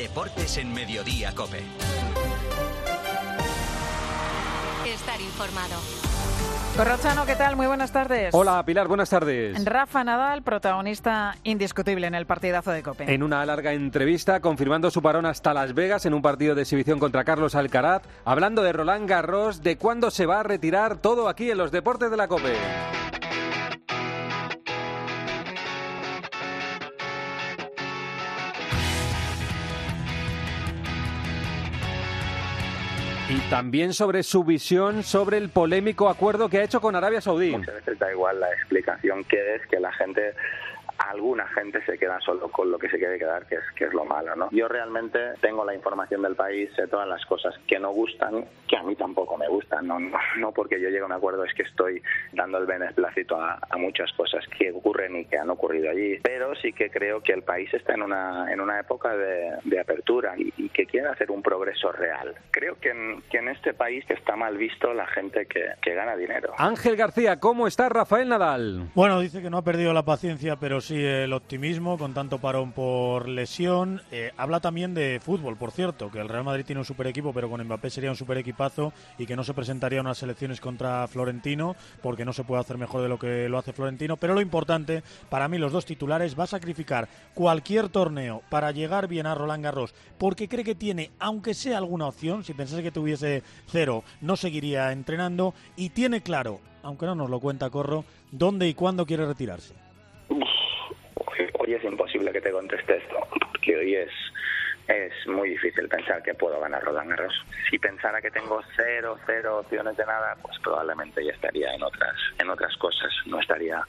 Deportes en Mediodía Cope. Estar informado. Corrochano, ¿qué tal? Muy buenas tardes. Hola, Pilar, buenas tardes. Rafa Nadal, protagonista indiscutible en el partidazo de Cope. En una larga entrevista, confirmando su parón hasta Las Vegas en un partido de exhibición contra Carlos Alcaraz, hablando de Roland Garros, de cuándo se va a retirar todo aquí en los deportes de la Cope. También sobre su visión sobre el polémico acuerdo que ha hecho con Arabia Saudí. Muchas veces da igual la explicación que es que la gente alguna gente se queda solo con lo que se quiere quedar, que es, que es lo malo, ¿no? Yo realmente tengo la información del país, sé todas las cosas que no gustan, que a mí tampoco me gustan, no, no, porque yo llegue a un acuerdo es que estoy dando el beneplácito a, a, muchas cosas que ocurren y que han ocurrido allí, pero sí que creo que el país está en una, en una época de, de apertura y, y, que quiere hacer un progreso real. Creo que en, que en este país está mal visto la gente que, que gana dinero. Ángel García, ¿cómo está Rafael Nadal? Bueno, dice que no ha perdido la paciencia, pero sí el optimismo con tanto parón por lesión. Eh, habla también de fútbol, por cierto, que el Real Madrid tiene un super equipo, pero con Mbappé sería un super equipazo y que no se presentaría unas elecciones contra Florentino porque no se puede hacer mejor de lo que lo hace Florentino. Pero lo importante, para mí, los dos titulares, va a sacrificar cualquier torneo para llegar bien a Roland Garros porque cree que tiene, aunque sea alguna opción, si pensase que tuviese cero, no seguiría entrenando y tiene claro, aunque no nos lo cuenta Corro, dónde y cuándo quiere retirarse hoy es imposible que te conteste esto, porque hoy es es muy difícil pensar que puedo ganar Roland Garros. Si pensara que tengo cero, cero opciones de nada, pues probablemente ya estaría en otras, en otras cosas. No estaría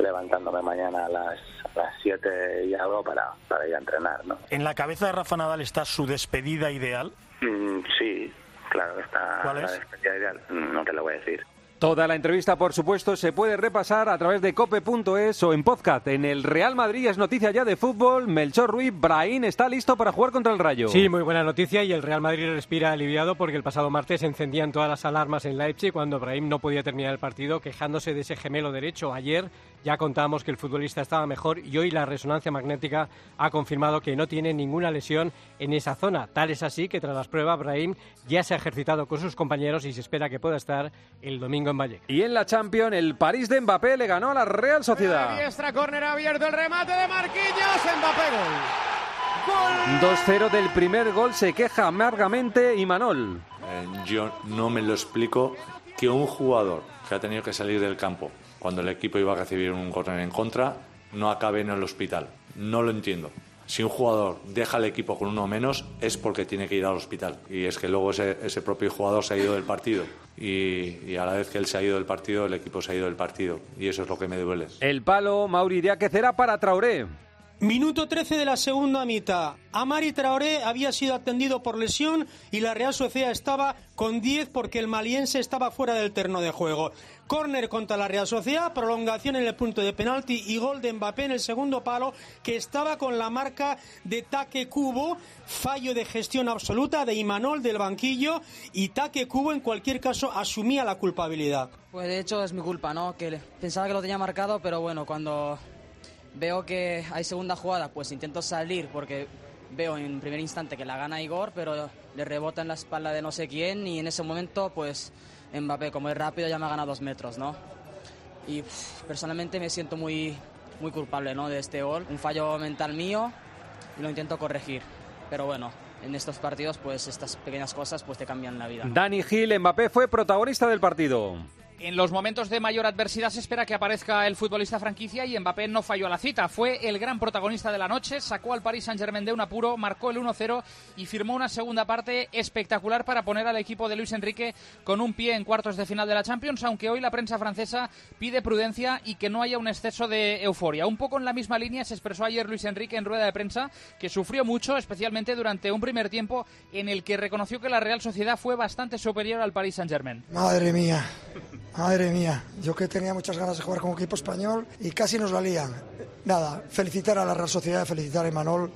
levantándome mañana a las, a las 7 y algo para, para ir a entrenar, ¿no? ¿En la cabeza de Rafa Nadal está su despedida ideal? Mm, sí, claro, está ¿Cuál es? la despedida ideal. No te lo voy a decir. Toda la entrevista, por supuesto, se puede repasar a través de cope.es o en podcast. En el Real Madrid es noticia ya de fútbol. Melchor Ruiz, Brahim está listo para jugar contra el Rayo. Sí, muy buena noticia y el Real Madrid respira aliviado porque el pasado martes encendían todas las alarmas en Leipzig cuando Brahim no podía terminar el partido quejándose de ese gemelo derecho. Ayer ya contábamos que el futbolista estaba mejor y hoy la resonancia magnética ha confirmado que no tiene ninguna lesión en esa zona. Tal es así que tras las pruebas Brahim ya se ha ejercitado con sus compañeros y se espera que pueda estar el domingo en Valle. Y en la Champions, el París de Mbappé le ganó a la Real Sociedad. Diestra, córner abierto, el remate de Marquinhos, Mbappé gol. 2-0 del primer gol se queja amargamente Imanol. Eh, yo no me lo explico que un jugador que ha tenido que salir del campo cuando el equipo iba a recibir un córner en contra no acabe en el hospital. No lo entiendo. Si un jugador deja el equipo con uno menos es porque tiene que ir al hospital. Y es que luego ese, ese propio jugador se ha ido del partido. Y, y, a la vez que él se ha ido del partido, el equipo se ha ido del partido. Y eso es lo que me duele. El palo, Mauri Díaz será para Traoré. Minuto 13 de la segunda mitad. Amari Traoré había sido atendido por lesión y la Real Sociedad estaba con 10 porque el maliense estaba fuera del terreno de juego. Córner contra la Real Sociedad, prolongación en el punto de penalti y gol de Mbappé en el segundo palo que estaba con la marca de Taque Cubo, fallo de gestión absoluta de Imanol del banquillo y Taque Cubo en cualquier caso asumía la culpabilidad. Pues de hecho es mi culpa, ¿no? Que pensaba que lo tenía marcado, pero bueno, cuando veo que hay segunda jugada, pues intento salir porque veo en primer instante que la gana Igor, pero le rebota en la espalda de no sé quién y en ese momento pues Mbappé, como es rápido, ya me ha ganado dos metros, ¿no? Y pff, personalmente me siento muy, muy culpable, ¿no? De este gol, un fallo mental mío y lo intento corregir, pero bueno. En estos partidos, pues estas pequeñas cosas pues te cambian la vida. Dani Gil, Mbappé fue protagonista del partido. En los momentos de mayor adversidad se espera que aparezca el futbolista franquicia y Mbappé no falló a la cita. Fue el gran protagonista de la noche, sacó al Paris Saint-Germain de un apuro, marcó el 1-0 y firmó una segunda parte espectacular para poner al equipo de Luis Enrique con un pie en cuartos de final de la Champions, aunque hoy la prensa francesa pide prudencia y que no haya un exceso de euforia. Un poco en la misma línea se expresó ayer Luis Enrique en rueda de prensa, que sufrió mucho, especialmente durante un primer tiempo en el que reconoció que la Real Sociedad fue bastante superior al Paris Saint-Germain. Madre mía. Madre mía, yo que tenía muchas ganas de jugar con equipo español y casi nos la lían. Nada, felicitar a la Real Sociedad, felicitar a Imanol.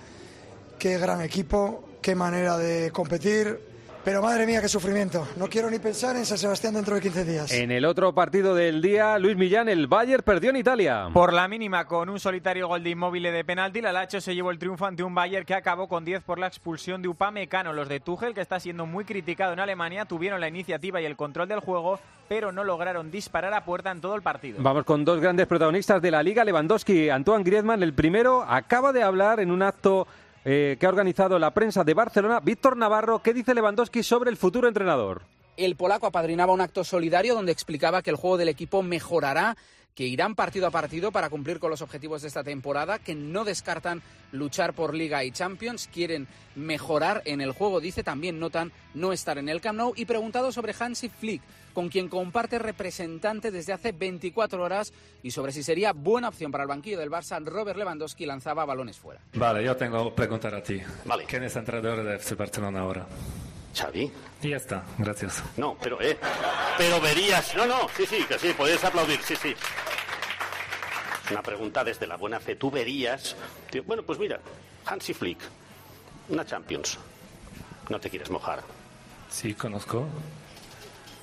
Qué gran equipo, qué manera de competir. pero madre mía, qué sufrimiento. No quiero ni pensar en San Sebastián dentro de 15 días. En el otro partido del día, Luis Millán, el Bayern perdió en Italia. Por la mínima, con un solitario gol de inmóvil de penalti, la Lacho se llevó el triunfo ante un Bayern que acabó con 10 por la expulsión de Upamecano. Los de Tuchel, que está siendo muy criticado en Alemania, tuvieron la iniciativa y el control del juego, pero no lograron disparar a puerta en todo el partido. Vamos con dos grandes protagonistas de la Liga, Lewandowski, Antoine Griezmann. El primero acaba de hablar en un acto eh, que ha organizado la prensa de Barcelona. Víctor Navarro, ¿qué dice Lewandowski sobre el futuro entrenador? El polaco apadrinaba un acto solidario donde explicaba que el juego del equipo mejorará que irán partido a partido para cumplir con los objetivos de esta temporada, que no descartan luchar por Liga y Champions, quieren mejorar en el juego, dice, también notan no estar en el Camp Nou y preguntado sobre Hansi Flick, con quien comparte representante desde hace 24 horas y sobre si sería buena opción para el banquillo del Barça, Robert Lewandowski lanzaba balones fuera. Vale, yo tengo que preguntar a ti. Vale. ¿Quién es entrenador de FC Barcelona ahora? Xavi. Y ya está, gracias. No, pero eh, pero verías, no, no, sí, sí, que sí, puedes aplaudir, sí, sí. Una pregunta desde la buena fe. Tú verías, bueno, pues mira, Hansi Flick, una Champions. No te quieres mojar. Sí, conozco.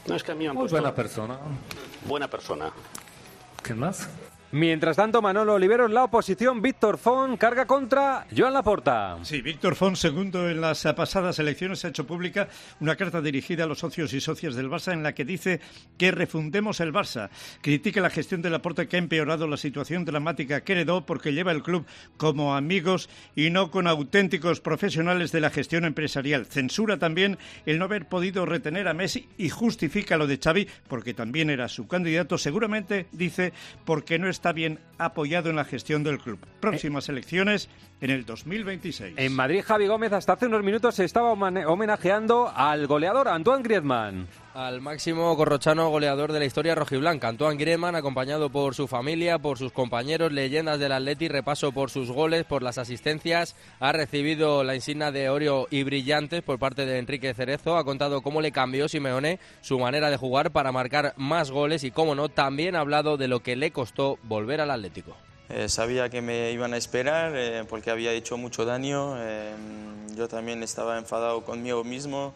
No es que a mí me han Muy puesto- buena persona. Buena persona. ¿Quién más? Mientras tanto, Manolo Oliveros, la oposición, Víctor Fon, carga contra Joan Laporta. Sí, Víctor Font, segundo en las pasadas elecciones, ha hecho pública una carta dirigida a los socios y socias del Barça en la que dice que refundemos el Barça. Critica la gestión del aporte que ha empeorado la situación dramática que heredó porque lleva el club como amigos y no con auténticos profesionales de la gestión empresarial. Censura también el no haber podido retener a Messi y justifica lo de Xavi porque también era su candidato, seguramente dice porque no está bien apoyado en la gestión del club. Próximas elecciones en el 2026. En Madrid, Javi Gómez hasta hace unos minutos se estaba homenajeando al goleador Antoine Griezmann. Al máximo corrochano goleador de la historia rojiblanca, Antoine Griezmann, acompañado por su familia, por sus compañeros, leyendas del Atleti, repaso por sus goles, por las asistencias, ha recibido la insignia de oro y brillantes por parte de Enrique Cerezo, ha contado cómo le cambió Simeone su manera de jugar para marcar más goles y, cómo no, también ha hablado de lo que le costó volver al Atlético. Eh, sabía que me iban a esperar eh, porque había hecho mucho daño. eh, yo también estaba enfadado conmigo mismo.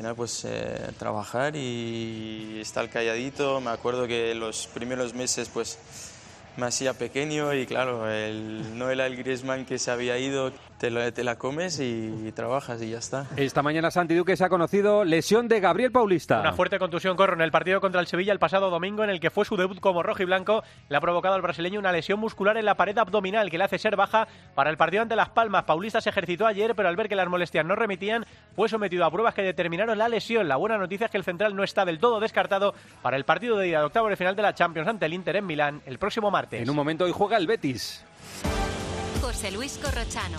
Al final, pues eh, trabajar y estar calladito. Me acuerdo que los primeros meses, pues me hacía pequeño y claro, el, no era el Griezmann que se había ido. Te, lo- te la comes y, trabajas y ya está. Esta mañana Santi Duque se ha conocido lesión de Gabriel Paulista. Una fuerte contusión corre en el partido contra el Sevilla el pasado domingo en el que fue su debut como rojo y blanco. Le ha provocado al brasileño una lesión muscular en la pared abdominal que le hace ser baja para el partido ante Las Palmas. Paulista se ejercitó ayer, pero al ver que las molestias no remitían, fue sometido a pruebas que determinaron la lesión. La buena noticia es que el central no está del todo descartado para el partido de ida de octavo de final de la Champions ante el Inter en Milán el próximo martes. En un momento hoy juega el Betis. José Luis Corrochano.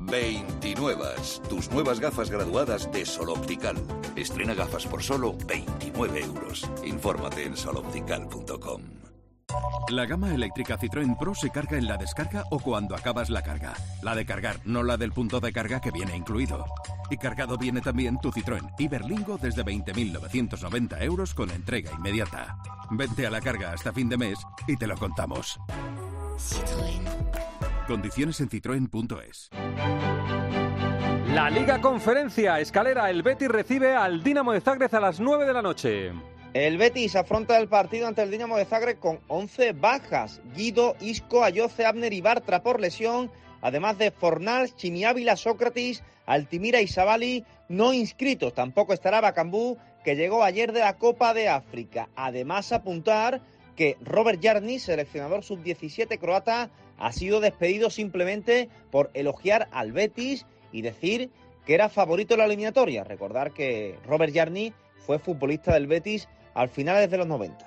29. Tus nuevas gafas graduadas de Sol Optical. Estrena gafas por solo 29 euros. Infórmate en soloptical.com. La gama eléctrica Citroën Pro se carga en la descarga o cuando acabas la carga. La de cargar, no la del punto de carga que viene incluido. Y cargado viene también tu Citroën Iberlingo desde 20.990 euros con entrega inmediata. Vente a la carga hasta fin de mes y te lo contamos. Condiciones en citroen.es. La Liga Conferencia Escalera, el Betis recibe al Dinamo de Zagreb a las 9 de la noche. El Betis afronta el partido ante el Dinamo de Zagreb con 11 bajas. Guido, Isco, Ayoce, Abner y Bartra por lesión, además de Fornals, Chimiávila, Sócrates, Altimira y Sabali no inscritos. Tampoco estará Bacambú, que llegó ayer de la Copa de África. Además, apuntar que Robert Jarni, seleccionador sub-17 croata, ha sido despedido simplemente por elogiar al Betis y decir que era favorito en la eliminatoria. Recordar que Robert Jarni fue futbolista del Betis al finales de los 90.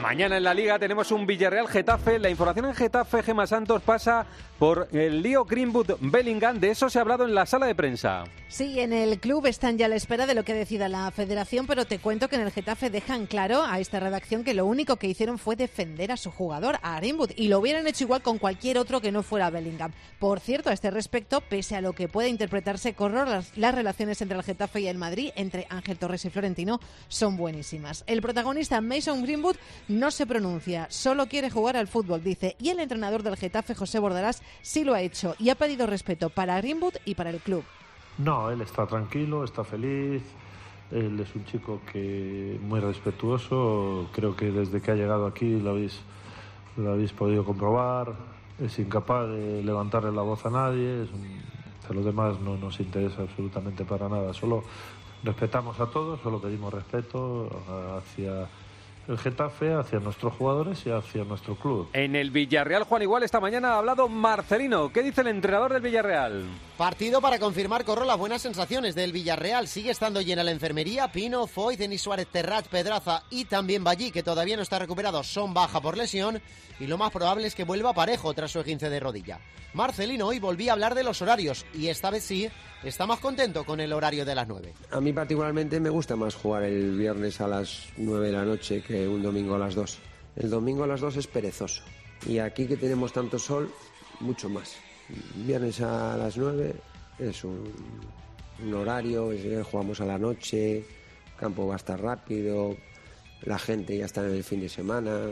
Mañana en la Liga tenemos un Villarreal Getafe. La información en Getafe, Gema Santos, pasa por el lío Greenwood Bellingham. De eso se ha hablado en la sala de prensa. Sí, en el club están ya a la espera de lo que decida la federación, pero te cuento que en el Getafe dejan claro a esta redacción que lo único que hicieron fue defender a su jugador, a Greenwood, y lo hubieran hecho igual con cualquier otro que no fuera Bellingham. Por cierto, a este respecto, pese a lo que puede interpretarse con las, las relaciones entre el Getafe y el Madrid, entre Ángel Torres y Florentino, son buenísimas. El protagonista Mason Greenwood no se pronuncia, solo quiere jugar al fútbol, dice, y el entrenador del Getafe, José Bordarás, sí lo ha hecho y ha pedido respeto para Greenwood y para el club. No, él está tranquilo, está feliz. Él es un chico que muy respetuoso. Creo que desde que ha llegado aquí lo habéis, lo habéis podido comprobar. Es incapaz de levantarle la voz a nadie. A los demás no nos interesa absolutamente para nada. Solo respetamos a todos, solo pedimos respeto hacia el Getafe, hacia nuestros jugadores y hacia nuestro club. En el Villarreal, Juan Igual, esta mañana ha hablado Marcelino. ¿Qué dice el entrenador del Villarreal? Partido para confirmar, Corro, las buenas sensaciones del Villarreal. Sigue estando llena la enfermería. Pino, Foy, Denis Suárez, Terrat, Pedraza y también Ballí, que todavía no está recuperado, son baja por lesión. Y lo más probable es que vuelva parejo tras su 15 de rodilla. Marcelino hoy volvía a hablar de los horarios y esta vez sí está más contento con el horario de las 9. A mí particularmente me gusta más jugar el viernes a las 9 de la noche que un domingo a las 2. El domingo a las 2 es perezoso y aquí que tenemos tanto sol, mucho más. Viernes a las 9 es un, horario, jugamos a la noche, campo va a estar rápido, la gente ya está en el fin de semana,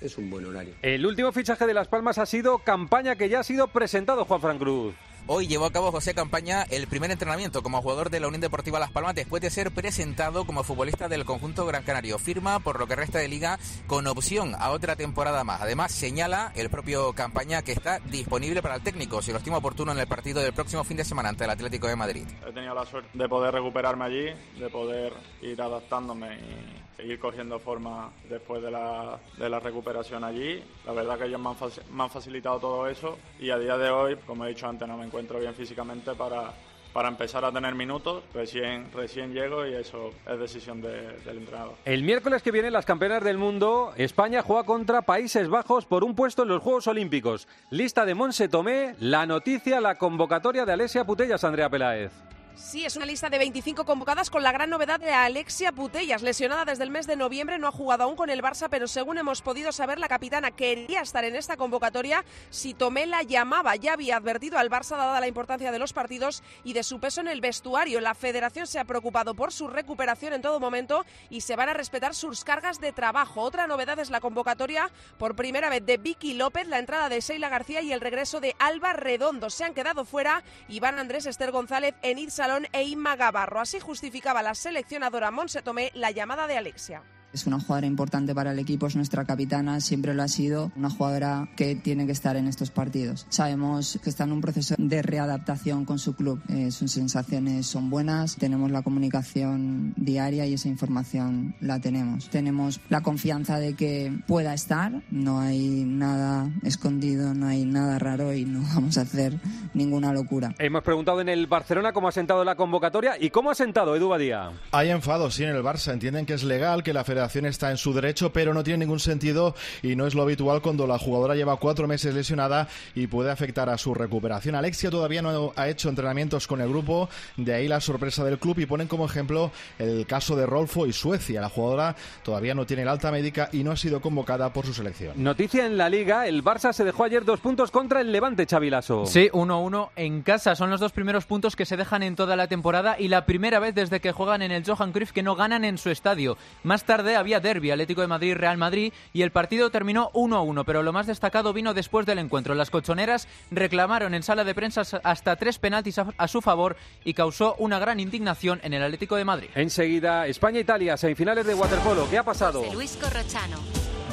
es un buen horario. El último fichaje de Las Palmas ha sido campaña que ya ha sido presentado, Juan Fran Cruz. Hoy llevó a cabo José Campaña el primer entrenamiento como jugador de la Unión Deportiva Las Palmas después de ser presentado como futbolista del conjunto Gran Canario. Firma por lo que resta de liga con opción a otra temporada más. Además, señala el propio Campaña que está disponible para el técnico si lo estima oportuno en el partido del próximo fin de semana ante el Atlético de Madrid. He tenido la suerte de poder recuperarme allí, de poder ir adaptándome y seguir cogiendo forma después de la, de la recuperación allí. La verdad que ellos me han, me han, facilitado todo eso y a día de hoy, como he dicho antes, no me encuentro bien físicamente para, para empezar a tener minutos. Recién, recién llego y eso es decisión del entrenador. El miércoles que viene, las campeonas del mundo, España juega contra Países Bajos por un puesto en los Juegos Olímpicos. Lista de Monse Tomé, la noticia, la convocatoria de Alesia Putellas, Andrea Peláez. Sí, es una lista de 25 convocadas con la gran novedad de Alexia Putellas, lesionada desde el mes de noviembre, no ha jugado aún con el Barça, pero según hemos podido saber, la capitana quería estar en esta convocatoria si Tomé la llamaba. Ya había advertido al Barça, dada la importancia de los partidos y de su peso en el vestuario. La federación se ha preocupado por su recuperación en todo momento y se van a respetar sus cargas de trabajo. Otra novedad es la convocatoria por primera vez de Vicky López, la entrada de Sheila García y el regreso de Alba Redondo. Se han quedado fuera Iván Andrés, Esther González, Enid Salón e Gavarro. Así justificaba la seleccionadora Monse Tomé la llamada de Alexia. Es una jugadora importante para el equipo, es nuestra capitana, siempre lo ha sido, una jugadora que tiene que estar en estos partidos. Sabemos que está en un proceso de readaptación con su club, eh, sus sensaciones son buenas, tenemos la comunicación diaria y esa información la tenemos. Tenemos la confianza de que pueda estar, no hay nada escondido, no hay nada raro y no vamos a hacer ninguna locura. Hemos preguntado en el Barcelona cómo ha sentado la convocatoria y cómo ha sentado Edu Badía. Hay enfado, sí, en el Barça. Entienden que es legal, que la Federación está en su derecho, pero no tiene ningún sentido y no es lo habitual cuando la jugadora lleva cuatro meses lesionada y puede afectar a su recuperación. Alexia todavía no ha hecho entrenamientos con el grupo, de ahí la sorpresa del club y ponen como ejemplo el caso de Rolfo y Suecia. La jugadora todavía no tiene el alta médica y no ha sido convocada por su selección. Noticia en la liga, el Barça se dejó ayer dos puntos contra el Levante Chavilaso. Sí, 1-1 en casa. Son los dos primeros puntos que se dejan en toda la temporada y la primera vez desde que juegan en el Johan Cruyff que no ganan en su estadio. Más tarde había derby Atlético de Madrid-Real Madrid y el partido terminó 1 a 1, pero lo más destacado vino después del encuentro. Las colchoneras reclamaron en sala de prensa hasta tres penaltis a, su favor y causó una gran indignación en el Atlético de Madrid. Enseguida, España-Italia, semifinales de waterpolo. ¿Qué ha pasado? Luis Corrochano.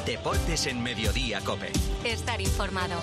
Deportes en Mediodía, Cope. Estar informado.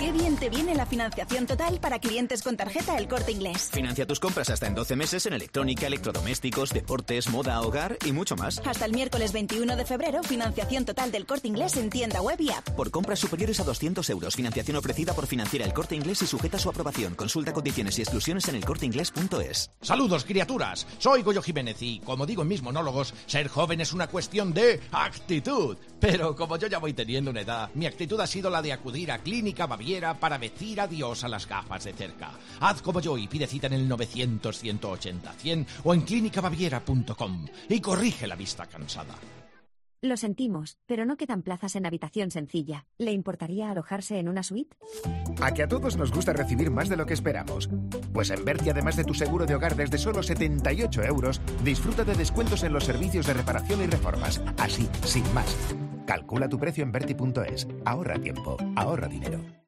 Qué bien te viene la financiación total para clientes con tarjeta El Corte Inglés. Financia tus compras hasta en 12 meses en electrónica, electrodomésticos, deportes, moda, hogar y mucho más. Hasta el miércoles 21 de febrero, financiación total del Corte Inglés en tienda web y app. Por compras superiores a 200 euros, financiación ofrecida por Financiera El Corte Inglés y sujeta a su aprobación. Consulta condiciones y exclusiones en elcorteinglés.es. Saludos, criaturas. Soy Goyo Jiménez y, como digo en mis monólogos, ser joven es una cuestión de actitud. Pero como yo ya voy teniendo una edad, mi actitud ha sido la de acudir a Clínica Baviera para decir adiós a las gafas de cerca. Haz como yo y pide cita en el 900-180-100 o en clínicabaviera.com y corrige la vista cansada. Lo sentimos, pero no quedan plazas en habitación sencilla. ¿Le importaría alojarse en una suite? A que a todos nos gusta recibir más de lo que esperamos. Pues en Berti, además de tu seguro de hogar desde solo 78 euros, disfruta de descuentos en los servicios de reparación y reformas. Así, sin más. Calcula tu precio en Berti.es. Ahorra tiempo, ahorra dinero.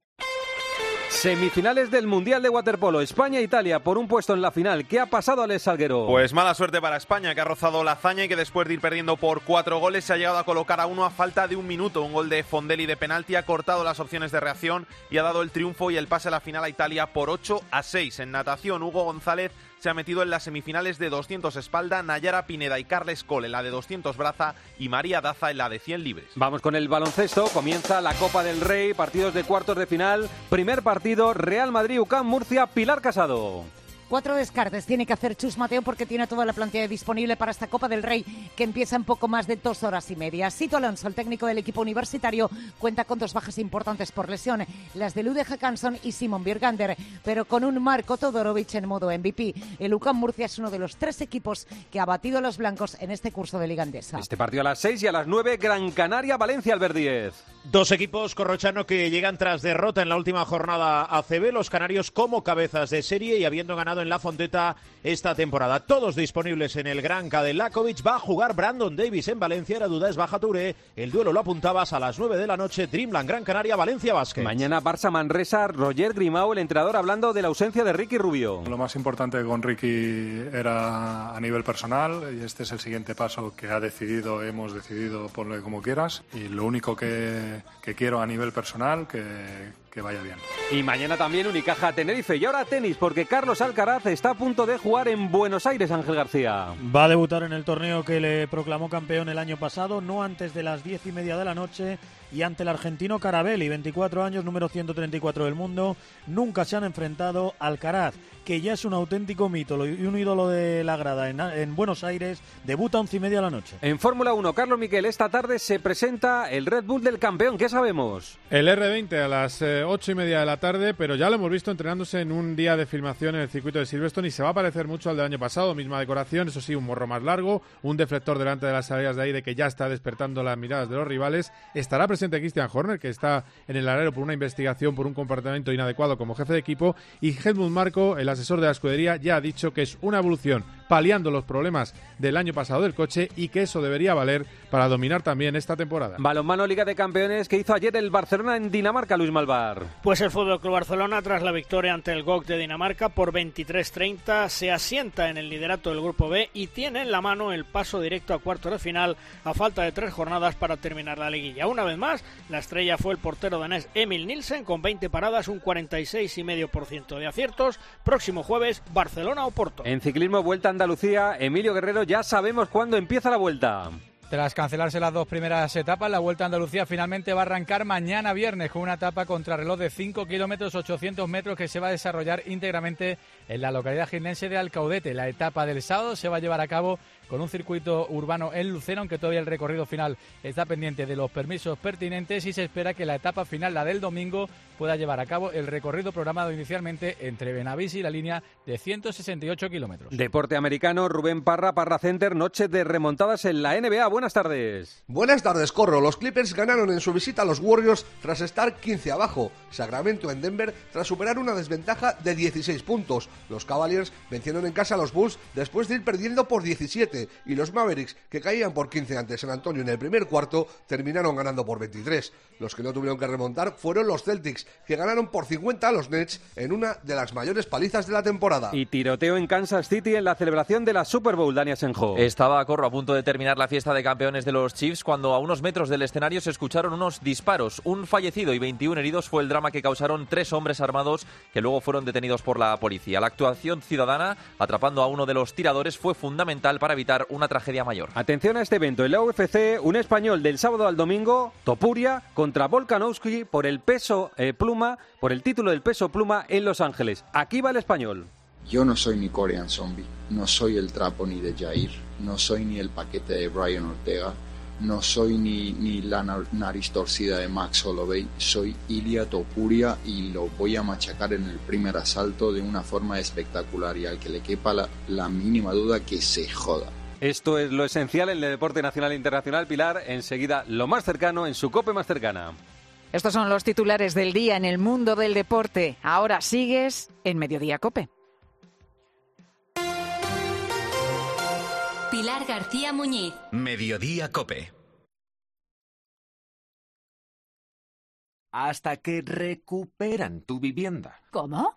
Semifinales del Mundial de Waterpolo, España-Italia por un puesto en la final. ¿Qué ha pasado, Alex Salguero? Pues mala suerte para España, que ha rozado la hazaña y que después de ir perdiendo por cuatro goles se ha llegado a colocar a uno a falta de un minuto. Un gol de Fondelli de penalti ha cortado las opciones de reacción y ha dado el triunfo y el pase a la final a Italia por 8 a 6. En natación, Hugo González se ha metido en las semifinales de 200 espalda, Nayara Pineda y Carles Cole en la de 200 braza y María Daza en la de 100 libres. Vamos con el baloncesto, comienza la Copa del Rey, partidos de cuartos de final, primer partido Real Madrid, UCAM, Murcia, Pilar Casado. Cuatro descartes tiene que hacer Chus Mateo porque tiene toda la plantilla disponible para esta Copa del Rey que empieza en poco más de dos horas y media. Sito Alonso, el técnico del equipo universitario, cuenta con dos bajas importantes por lesión, las de Lude Hackanson y Simon Birgander, pero con un Marco Todorovic en modo MVP. El UCAM Murcia es uno de los tres equipos que ha batido a los blancos en este curso de Liga Andesa. Este partido a las seis y a las nueve, Gran Canaria, Valencia, Albert Díez. Dos equipos corrochano que llegan tras derrota en la última jornada ACB, los canarios como cabezas de serie y habiendo ganado en la Fonteta esta temporada. Todos disponibles en el Gran Kadelakovic. Va a jugar Brandon Davis en Valencia. La duda es Baja Touré. El duelo lo apuntabas a las 9 de la noche. Dreamland Gran Canaria, Valencia Basket. Mañana Barça Manresa, Roger Grimao, el entrenador, hablando de la ausencia de Ricky Rubio. Lo más importante con Ricky era a nivel personal y este es el siguiente paso que ha decidido, hemos decidido, ponle como quieras. Y lo único que, que quiero a nivel personal, que, que vaya bien. Y mañana también Unicaja Tenerife y ahora tenis porque Carlos Alcaraz está a punto de jugar en Buenos Aires, Ángel García. Va a debutar en el torneo que le proclamó campeón el año pasado, no antes de las diez y media de la noche y ante el argentino Carabelli, 24 años, número 134 del mundo. Nunca se han enfrentado Alcaraz, que ya es un auténtico mito y un ídolo de la grada en, en Buenos Aires, debuta a once y media de la noche. En Fórmula 1, Carlos Miquel, esta tarde se presenta el Red Bull del campeón. ¿Qué sabemos? El R20 a las eh, ocho y media de la tarde, pero ya lo hemos visto entrenándose en un día de filmación en el circuito de Silverstone y se va a parecer mucho al del año pasado. Misma decoración, eso sí, un morro más largo, un deflector delante de las salidas de aire que ya está despertando las miradas de los rivales. Estará presente Christian Horner, que está en el alero por una investigación por un comportamiento inadecuado como jefe de equipo, y Helmut Marco, el asesor de la escudería, ya ha dicho que es una evolución paliando los problemas del año pasado del coche y que eso debería valer para dominar también esta temporada. Balonmano Liga de Campeones que hizo ayer el Barcelona en Dinamarca, Luis Malvar. Pues el Fútbol Club Barcelona, tras la victoria ante el GOC de Dinamarca por 23-30, se asienta en el liderato del Grupo B y tiene en la mano el paso directo a cuartos de final a falta de tres jornadas para terminar la liguilla. Una vez más, la estrella fue el portero danés Emil Nielsen con 20 paradas, un 46,5% de aciertos. Próximo jueves, Barcelona o Porto. En ciclismo, vuelta a Andalucía, Emilio Guerrero, ya sabemos cuándo empieza la vuelta. Tras cancelarse las dos primeras etapas, la Vuelta a Andalucía finalmente va a arrancar mañana viernes con una etapa contrarreloj de 5 kilómetros 800 metros que se va a desarrollar íntegramente en la localidad jiennense de Alcaudete. La etapa del sábado se va a llevar a cabo con un circuito urbano en Lucena, aunque todavía el recorrido final está pendiente de los permisos pertinentes y se espera que la etapa final, la del domingo, pueda llevar a cabo el recorrido programado inicialmente entre Benavís y la línea de 168 kilómetros. Deporte americano, Rubén Parra, Parra Center, noche de remontadas en la NBA. Buenas tardes. Buenas tardes, Corro. Los Clippers ganaron en su visita a los Warriors tras estar 15 abajo. Sacramento en Denver tras superar una desventaja de 16 puntos. Los Cavaliers vencieron en casa a los Bulls después de ir perdiendo por 17 y los Mavericks, que caían por 15 ante San Antonio en el primer cuarto, terminaron ganando por 23. Los que no tuvieron que remontar fueron los Celtics, que ganaron por 50 a los Nets en una de las mayores palizas de la temporada. Y tiroteo en Kansas City en la celebración de la Super Bowl, Dania Senjo. Estaba a corro a punto de terminar la fiesta de de campeones de los Chiefs cuando a unos metros del escenario se escucharon unos disparos. Un fallecido y 21 heridos fue el drama que causaron tres hombres armados que luego fueron detenidos por la policía. La actuación ciudadana, atrapando a uno de los tiradores, fue fundamental para evitar una tragedia mayor. Atención a este evento. En la UFC, un español del sábado al domingo, Topuria, contra Volkanovski por el peso eh, pluma, por el título del peso pluma en Los Ángeles. Aquí va el español. Yo no soy ni Korean Zombie, no soy el trapo ni de Jair, no soy ni el paquete de Brian Ortega, no soy ni, ni la nariz torcida de Max Holloway, soy Ilia Topuria y lo voy a machacar en el primer asalto de una forma espectacular y al que le quepa la, la mínima duda que se joda. Esto es lo esencial en el deporte nacional e internacional. Pilar, enseguida lo más cercano en su cope más cercana. Estos son los titulares del día en el mundo del deporte. Ahora sigues en Mediodía Cope. Pilar García Muñiz. Mediodía Cope. Hasta que recuperan tu vivienda. ¿Cómo?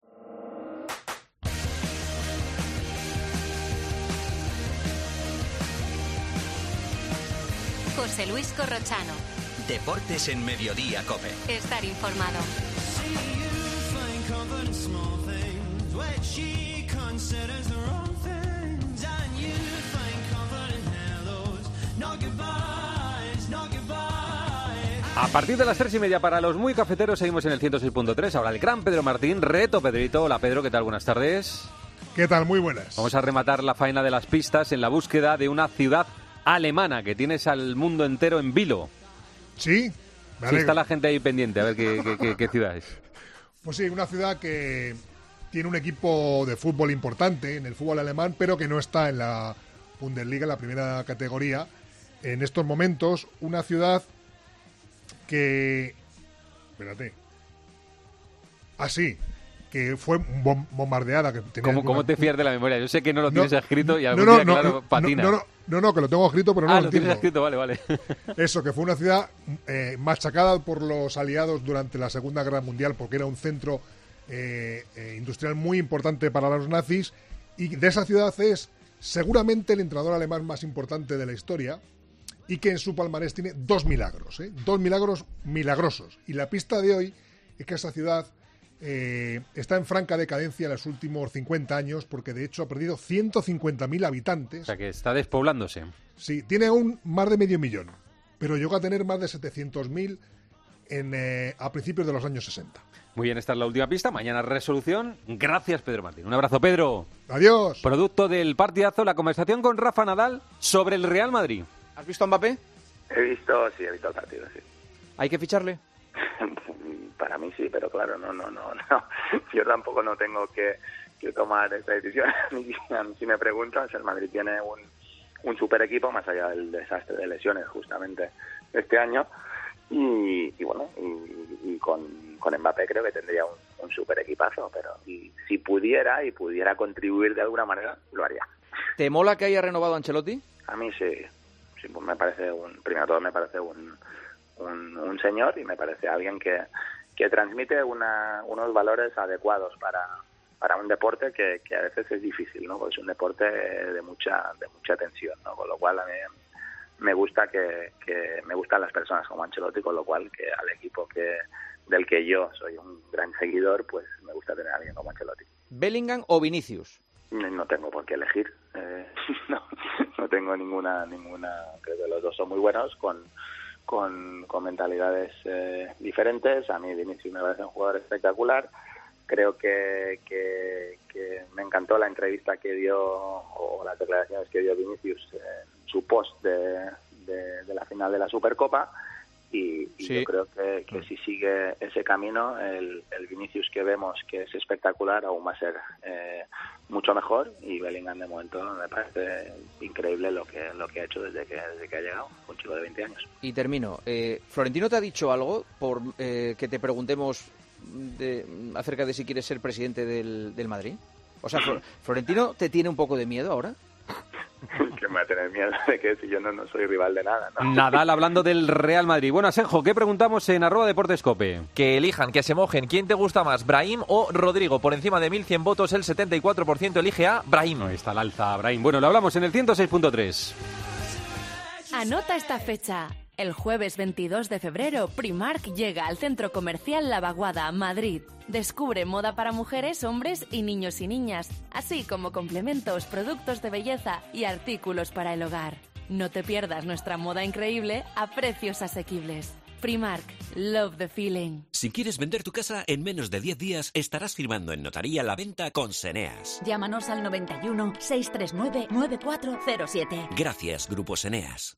José Luis Corrochano. Deportes en Mediodía Cope. Estar informado. A partir de las tres y media para los muy cafeteros seguimos en el 106.3. Ahora el gran Pedro Martín, reto Pedrito. Hola Pedro, ¿qué tal? Buenas tardes. ¿Qué tal? Muy buenas. Vamos a rematar la faena de las pistas en la búsqueda de una ciudad alemana que tienes al mundo entero en vilo. Sí, sí está la gente ahí pendiente a ver qué, qué, ciudad es. Pues sí, una ciudad que tiene un equipo de fútbol importante en el fútbol alemán, pero que no está en la Bundesliga, en la primera categoría. En estos momentos, una ciudad que... Espérate. Así, ah, que fue bombardeada. Que ¿Cómo, te fías de la memoria? Yo sé que no lo tienes escrito y algún no, día, claro, patina. No, no, que lo tengo escrito, pero no ah, lo, tienes escrito, vale, vale. Eso, que fue una ciudad eh, machacada por los aliados durante la Segunda Guerra Mundial porque era un centro eh, eh, industrial muy importante para los nazis y de esa ciudad es seguramente el entrenador alemán más importante de la historia y que en su palmarés tiene dos milagros, dos milagros milagrosos. Y la pista de hoy es que esa ciudad eh, está en franca decadencia en los últimos 50 años porque de hecho ha perdido 150.000 habitantes. O sea que está despoblándose. Sí, tiene aún más de medio millón, pero llegó a tener más de 700.000 en, eh, a principios de los años 60. Muy bien, esta es la última pista. Mañana resolución. Gracias, Pedro Martín. Un abrazo, Pedro. Adiós. Producto del partidazo, la conversación con Rafa Nadal sobre el Real Madrid. ¿Has visto a Mbappé? He visto, sí, he visto el partido, sí. ¿Hay que ficharle? Para mí sí, pero claro, no, no, no, no. Yo tampoco no tengo que, tomar esta decisión. si me preguntas, el Madrid tiene un, un super equipo, más allá del desastre de lesiones justamente este año. Y, bueno, y, con, con Mbappé creo que tendría un, un super equipazo, pero y, si pudiera y pudiera contribuir de alguna manera, lo haría. ¿Te mola que haya renovado Ancelotti? A mí sí, sí pues me parece un, primero todo me parece un, un, un señor y me parece alguien que, que transmite unos valores adecuados para, para un deporte que, que, a veces es difícil, ¿no? Porque es un deporte de mucha de mucha tensión, ¿no? Con lo cual a mí me gusta que, que me gustan las personas como Ancelotti, con lo cual que al equipo que del que yo soy un gran seguidor, pues me gusta tener a alguien como Ancelotti. ¿Bellingham o Vinicius? No tengo por qué elegir. Eh, no, no tengo ninguna ninguna. Creo que los dos son muy buenos con con, con mentalidades eh, diferentes. A mí Vinicius me parece un jugador espectacular. Creo que, me encantó la entrevista que dio o las declaraciones que dio Vinicius en su post de, la final de la Supercopa. Y, yo creo que, que, si sigue ese camino, el, el, Vinicius que vemos que es espectacular, aún va a ser eh, mucho mejor y Bellingham de momento me parece increíble lo que lo que ha hecho desde que desde que ha llegado un chico de 20 años Y termino. Eh, ¿Florentino te ha dicho algo por eh, que te preguntemos de- acerca de si quieres ser presidente del, del Madrid? O sea, Flor- ¿Florentino te tiene un poco de miedo ahora? Me va a tener miedo de que si yo no, no soy rival de nada ¿no? Nadal hablando del Real Madrid. Bueno, Asenjo, ¿qué preguntamos en arroba deportescope? Que elijan, que se mojen. ¿Quién te gusta más, Brahim o Rodrigo? Por encima de 1.100 votos, el 74% elige a Brahim. Ahí está el alza, Brahim. Bueno, lo hablamos en el 106.3. Anota esta fecha. El jueves 22 de febrero, Primark llega al centro comercial La Vaguada, Madrid. Descubre moda para mujeres, hombres y niños y niñas, así como complementos, productos de belleza y artículos para el hogar. No te pierdas nuestra moda increíble a precios asequibles. Primark, love the feeling. Si quieres vender tu casa en menos de 10 días, estarás firmando en notaría la venta con Seneas. Llámanos al 91 639 9407. Gracias, Grupo Seneas.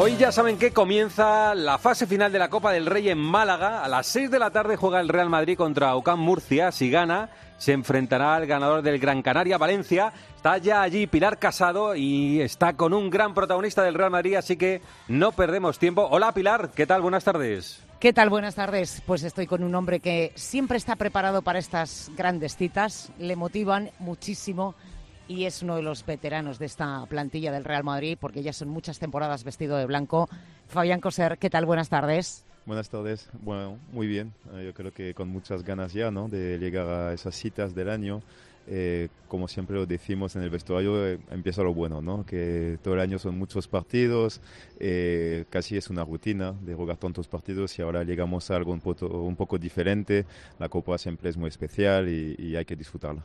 Hoy ya saben que comienza la fase final de la Copa del Rey en Málaga. A las 6 de la tarde juega el Real Madrid contra UCAM Murcia. Si gana, se enfrentará al ganador del Gran Canaria, Valencia. Está ya allí Pilar Casado y está con un gran protagonista del Real Madrid, así que no perdemos tiempo. Hola Pilar, ¿qué tal? Buenas tardes. ¿Qué tal? Buenas tardes. Pues estoy con un hombre que siempre está preparado para estas grandes citas, le motivan muchísimo y es uno de los veteranos de esta plantilla del Real Madrid porque ya son muchas temporadas vestido de blanco. Fabián Coser, ¿qué tal? Buenas tardes. Buenas tardes. Bueno, muy bien. Eh, yo creo que con muchas ganas ya, ¿no? De llegar a esas citas del año. Eh, como siempre lo decimos en el vestuario, eh, empieza lo bueno, ¿no? Que todo el año son muchos partidos, eh, casi es una rutina de jugar tantos partidos y ahora llegamos a algo un poco, un poco diferente. La Copa siempre es muy especial y, y hay que disfrutarla.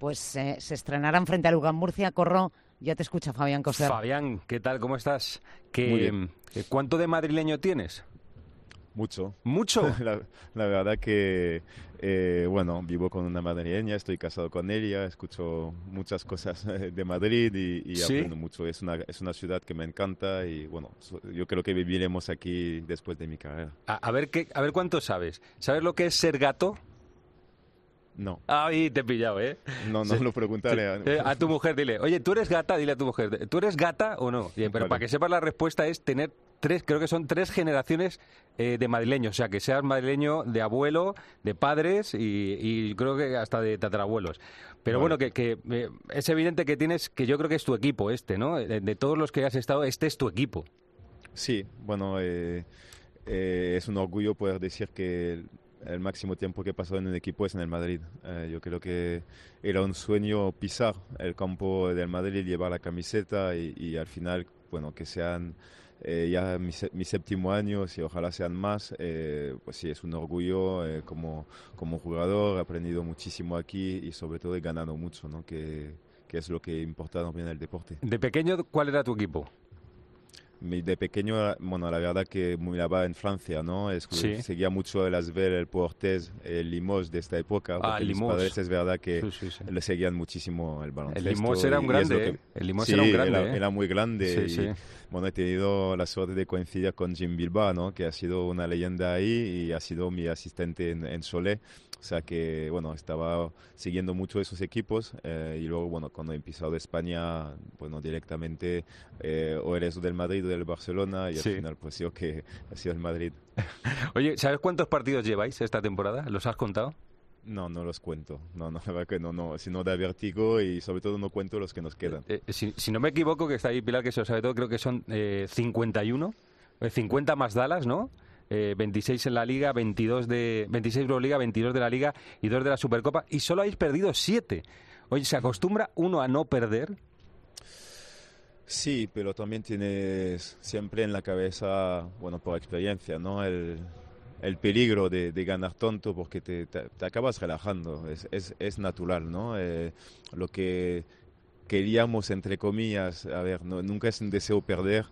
Pues eh, se estrenarán frente a Lugan Murcia. Corro, ya te escucha Fabián Coser. Fabián, ¿qué tal? ¿Cómo estás? ¿Qué, Muy bien. eh, ¿Cuánto de madrileño tienes? Mucho. ¿Mucho? la, la verdad que, eh, bueno, vivo con una madrileña, estoy casado con ella, escucho muchas cosas de Madrid y, y ¿Sí? aprendo mucho. Es una, es una ciudad que me encanta y, bueno, yo creo que viviremos aquí después de mi carrera. A, a ver qué, a ver cuánto sabes. ¿Sabes lo que es ser gato? No. Ay, te he pillado, ¿eh? No, no lo preguntaré a- Eh, a tu mujer, dile, oye, ¿tú eres gata? Dile a tu mujer, ¿tú eres gata o no? Pero Vale. para que sepas la respuesta es tener tres, creo que son tres generaciones eh, de madrileños, o sea, que seas madrileño de abuelo, de padres y, y creo que hasta de tatarabuelos. Pero Vale. bueno, que, que, eh, es evidente que tienes, que yo creo que es tu equipo este, ¿no? De, de todos los que has estado, este es tu equipo. Sí, bueno, eh, eh, es un orgullo poder decir que el, el máximo tiempo que he pasado en un equipo es en el Madrid. Eh, yo creo que era un sueño pisar el campo del Madrid, llevar la camiseta y, y al final, bueno, que sean eh, ya mi, mi séptimo año y ojalá sean más, eh, pues sí, es un orgullo eh, como, como jugador, he aprendido muchísimo aquí y sobre todo he ganado mucho, ¿no? que, que es lo que importa también el deporte. De pequeño, ¿cuál era tu equipo? De pequeño, bueno, la verdad que miraba en Francia, ¿no? Es- Sí. Seguía mucho el Asvel, el Portes, el Limos de esta época. Ah, mis Limos. padres es verdad que Sí, sí, le seguían muchísimo el baloncesto. Limos era un grande, que- ¿eh? El Limos era un grande, Era, ¿eh? era muy grande. Y. Bueno, he tenido la suerte de coincidir con Jim Bilbao, ¿no? Que ha sido una leyenda ahí y ha sido mi asistente en, en Solé. O sea que, bueno, estaba siguiendo mucho esos equipos eh, y luego, bueno, cuando he empezado de España, bueno, directamente eh, o eres del Madrid o del Barcelona y Sí. al final pues yo que ha sido el Madrid. Oye, ¿sabes cuántos partidos lleváis esta temporada? ¿Los has contado? No, no los cuento. No, no, la verdad que no, no, sino da vértigo y sobre todo no cuento los que nos quedan. Eh, si, si no me equivoco, que está ahí Pilar, que se lo sabe todo, creo que son eh, 51, eh, 50 más Dallas, ¿no? Eh, 26 en la Liga, 22 de 26 Euroliga, 22 de la Liga y 2 de la Supercopa y solo habéis perdido 7. Oye, ¿se acostumbra uno a no perder? Sí, pero también tienes siempre en la cabeza, bueno, por experiencia, ¿no? El, el peligro de, ganar tonto porque te, te, acabas relajando, es, es, es natural, ¿no? Eh, lo que queríamos, entre comillas, a ver, no, nunca es un deseo perder,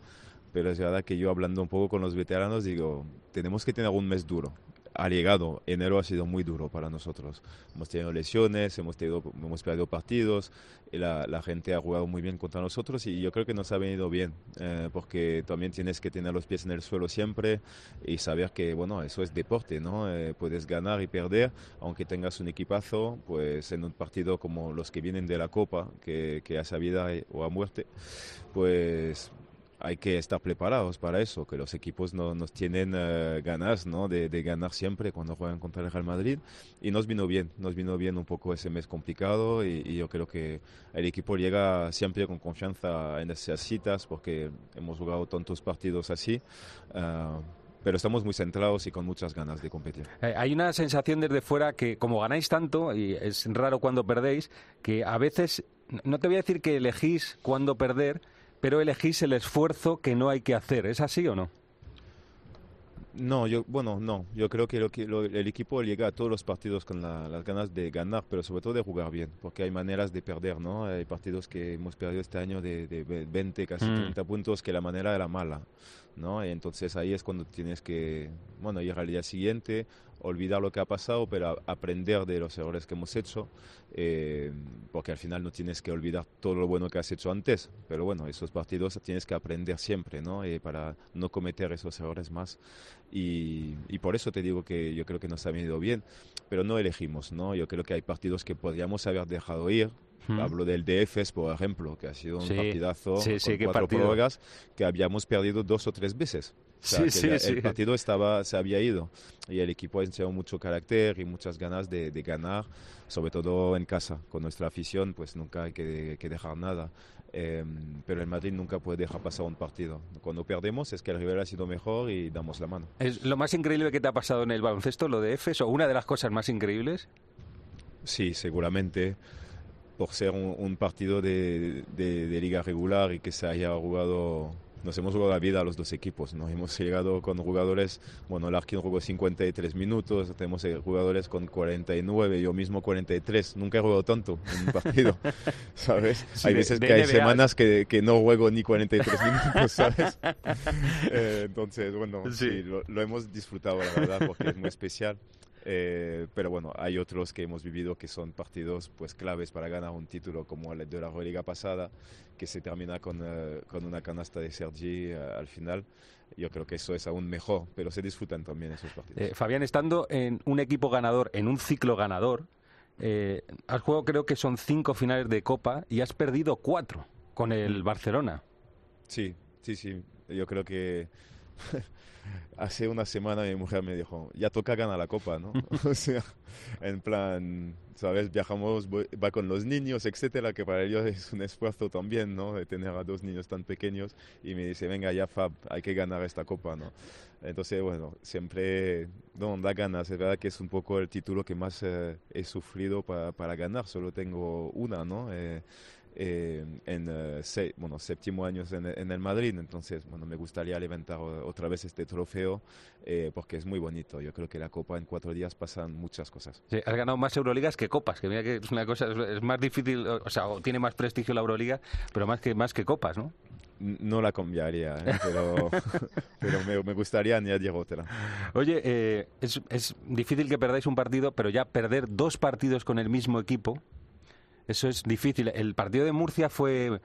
pero es verdad que yo hablando un poco con los veteranos digo, tenemos que tener un mes duro ha llegado. Enero ha sido muy duro para nosotros. Hemos tenido lesiones, hemos, tenido, hemos perdido partidos, y la, la, gente ha jugado muy bien contra nosotros y yo creo que nos ha venido bien, eh, porque también tienes que tener los pies en el suelo siempre y saber que, bueno, eso es deporte, ¿no? Eh, puedes ganar y perder, aunque tengas un equipazo, pues en un partido como los que vienen de la Copa, que, que a vida o a muerte, pues hay que estar preparados para eso, que los equipos no, nos tienen eh, ganas ¿no? de, ganar siempre cuando juegan contra el Real Madrid y nos vino bien, nos vino bien un poco ese mes complicado y, yo creo que el equipo llega siempre con confianza en esas citas porque hemos jugado tantos partidos así. Ah, pero estamos muy centrados y con muchas ganas de competir. Eh, hay una sensación desde fuera que como ganáis tanto, y es raro cuando perdéis, que a veces, no te voy a decir que elegís cuándo perder, pero elegís el esfuerzo que no hay que hacer. ¿Es así o no? No, yo, bueno, no. Yo creo que, el equipo llega a todos los partidos con las ganas de ganar, pero sobre todo de jugar bien, porque hay maneras de perder, ¿no? Hay partidos que hemos perdido este año de, 20, casi 30 mm. puntos, que la manera era mala, ¿no? Y entonces ahí es cuando tienes que, bueno, ir al día siguiente, olvidar lo que ha pasado, pero aprender de los errores que hemos hecho, eh, porque al final no tienes que olvidar todo lo bueno que has hecho antes, pero bueno, esos partidos tienes que aprender siempre, ¿no? Eh, para no cometer esos errores más. Y, y, por eso te digo que yo creo que nos ha venido bien, pero no elegimos, ¿no? Yo creo que hay partidos que podríamos haber dejado ir, Hablo del DFS, por ejemplo, que ha sido un partidazo con cuatro prórrogas que habíamos perdido dos o tres veces. O sea, el partido estaba, se había ido y el equipo ha enseñado mucho carácter y muchas ganas de, ganar, sobre todo en casa. Con nuestra afición, pues nunca hay que, dejar nada. Em, pero el Madrid nunca puede dejar pasar un partido. Cuando perdemos es que el rival ha sido mejor y damos la mano. ¿Es lo más increíble que te ha pasado en el baloncesto, lo de EFES, o una de las cosas más increíbles? Sí, seguramente por ser un, partido de, de, liga regular y que se haya jugado nos hemos jugado la vida a los dos equipos. Nos hemos llegado con jugadores, bueno, Larkin jugó 53 minutos, tenemos eh, jugadores con 49, yo mismo 43. Nunca he jugado tanto en un partido, ¿sabes? hay veces que hay semanas que, que, no juego ni 43 minutos, ¿sabes? Eh, entonces, bueno, sí, lo, lo, hemos disfrutado, la verdad, porque es muy especial. Eh, pero bueno, hay otros que hemos vivido que son partidos pues claves para ganar un título, como el de la Liga pasada, que se termina con, eh, con una canasta de Sergi eh, al final. Yo creo que eso es aún mejor, pero se disfrutan también esos partidos. Fabián, estando en un equipo ganador, en un ciclo ganador, has jugado creo que son cinco finales de Copa y has perdido cuatro con el Barcelona. Sí, sí, sí. Yo creo que hace una semana mi mujer me dijo, ya toca ganar la copa, ¿no? o sea, en plan, ¿sabes? Viajamos, va con los niños, etcétera, que para ellos es un esfuerzo también, ¿no? De tener a dos niños tan pequeños y me dice, venga ya Fab, hay que ganar esta copa, ¿no? Entonces, bueno, siempre no, da ganas. Es verdad que es un poco el título que más eh, he sufrido para, para, ganar. Solo tengo una, ¿no? Eh, eh, en eh, bueno, séptimo año en, en, el Madrid, entonces bueno, me gustaría levantar otra vez este trofeo eh, porque es muy bonito. Yo creo que la Copa en cuatro días pasan muchas cosas. Sí, has ganado más Euroligas que Copas, que mira que es una cosa, es más difícil, o sea, tiene más prestigio la Euroliga, pero más que, más que Copas, ¿no? No la cambiaría, pero, pero me, me, gustaría añadir otra. Oye, es, es difícil que perdáis un partido, pero ya perder dos partidos con el mismo equipo, eso es difícil. El partido de Murcia fue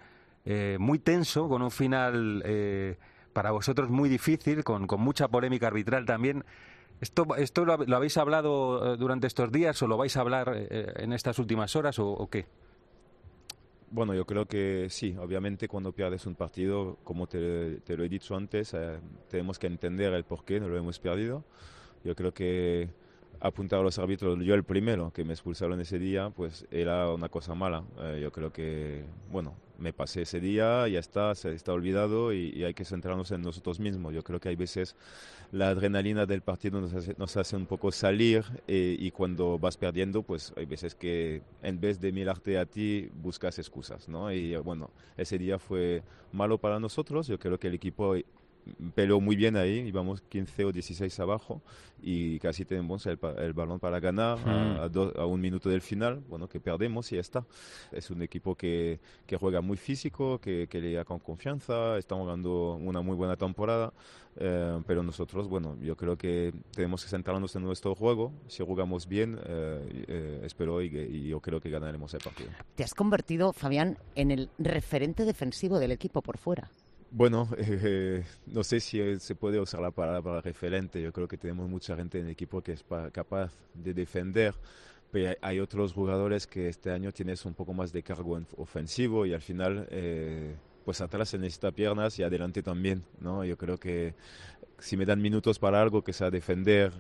eh, muy tenso, con un final eh, para vosotros muy difícil, con, mucha polémica arbitral también. ¿Esto, lo, habéis hablado eh, durante estos días o lo vais a hablar en estas últimas horas o, qué? Bueno, yo creo que sí, obviamente cuando pierdes un partido, como te, te lo he dicho antes, tenemos que entender el por qué no lo hemos perdido. Yo creo que apuntar a los árbitros, yo el primero que me expulsaron ese día, pues era una cosa mala. Eh, yo creo que, bueno, me pasé ese día, ya está, se está olvidado y, hay que centrarnos en nosotros mismos. Yo creo que hay veces la adrenalina del partido nos hace, un poco salir eh, y cuando vas perdiendo, pues hay veces que en vez de mirarte a ti, buscas excusas, ¿no? Y bueno, ese día fue malo para nosotros. Yo creo que el equipo peleó muy bien ahí, íbamos 15 o 16 abajo y casi tenemos el, el balón para ganar a, a, un minuto del final, bueno, que perdemos y ya está. Es un equipo que, que juega muy físico, que, que le da con confianza, estamos jugando una muy buena temporada, eh, pero nosotros, bueno, yo creo que tenemos que centrarnos en nuestro juego, si jugamos bien, eh, eh, espero y, y yo creo que ganaremos el partido. Te has convertido, Fabián, en el referente defensivo del equipo por fuera. Bueno, eh, no sé si se puede usar la palabra referente. Yo creo que tenemos mucha gente en el equipo que es capaz de defender, pero hay otros jugadores que este año tienes un poco más de cargo ofensivo y al final, eh, pues atrás se necesita piernas y adelante también. ¿no? Yo creo que si me dan minutos para algo que sea defender,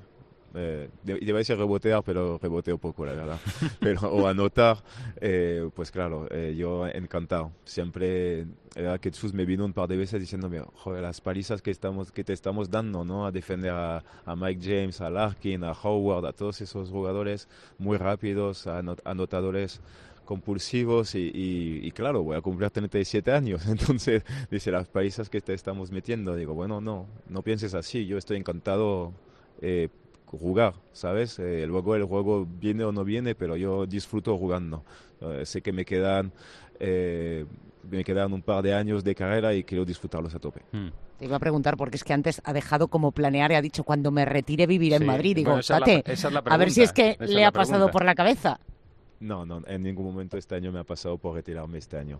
eh, a decir rebotear, pero reboteo poco, la verdad. pero, o anotar, eh, pues claro, eh, yo encantado. Siempre, era que Jesús me vino un par de veces diciéndome, joder, las palizas que, estamos, que te estamos dando, ¿no? A defender a, Mike James, a Larkin, a Howard, a todos esos jugadores muy rápidos, anotadores compulsivos y, y, claro, voy a cumplir 37 años, entonces dice las países que te estamos metiendo, digo, bueno, no, no pienses así, yo estoy encantado eh, jugar, ¿sabes? Eh, luego el juego viene o no viene, pero yo disfruto jugando. Eh, sé que me quedan, eh, me quedan un par de años de carrera y quiero disfrutarlos a tope. Hmm. Te iba a preguntar porque es que antes ha dejado como planear y ha dicho cuando me retire vivir en Madrid. Digo, a ver si es que le ha pasado por la cabeza. No, no, en ningún momento este año me ha pasado por retirarme este año.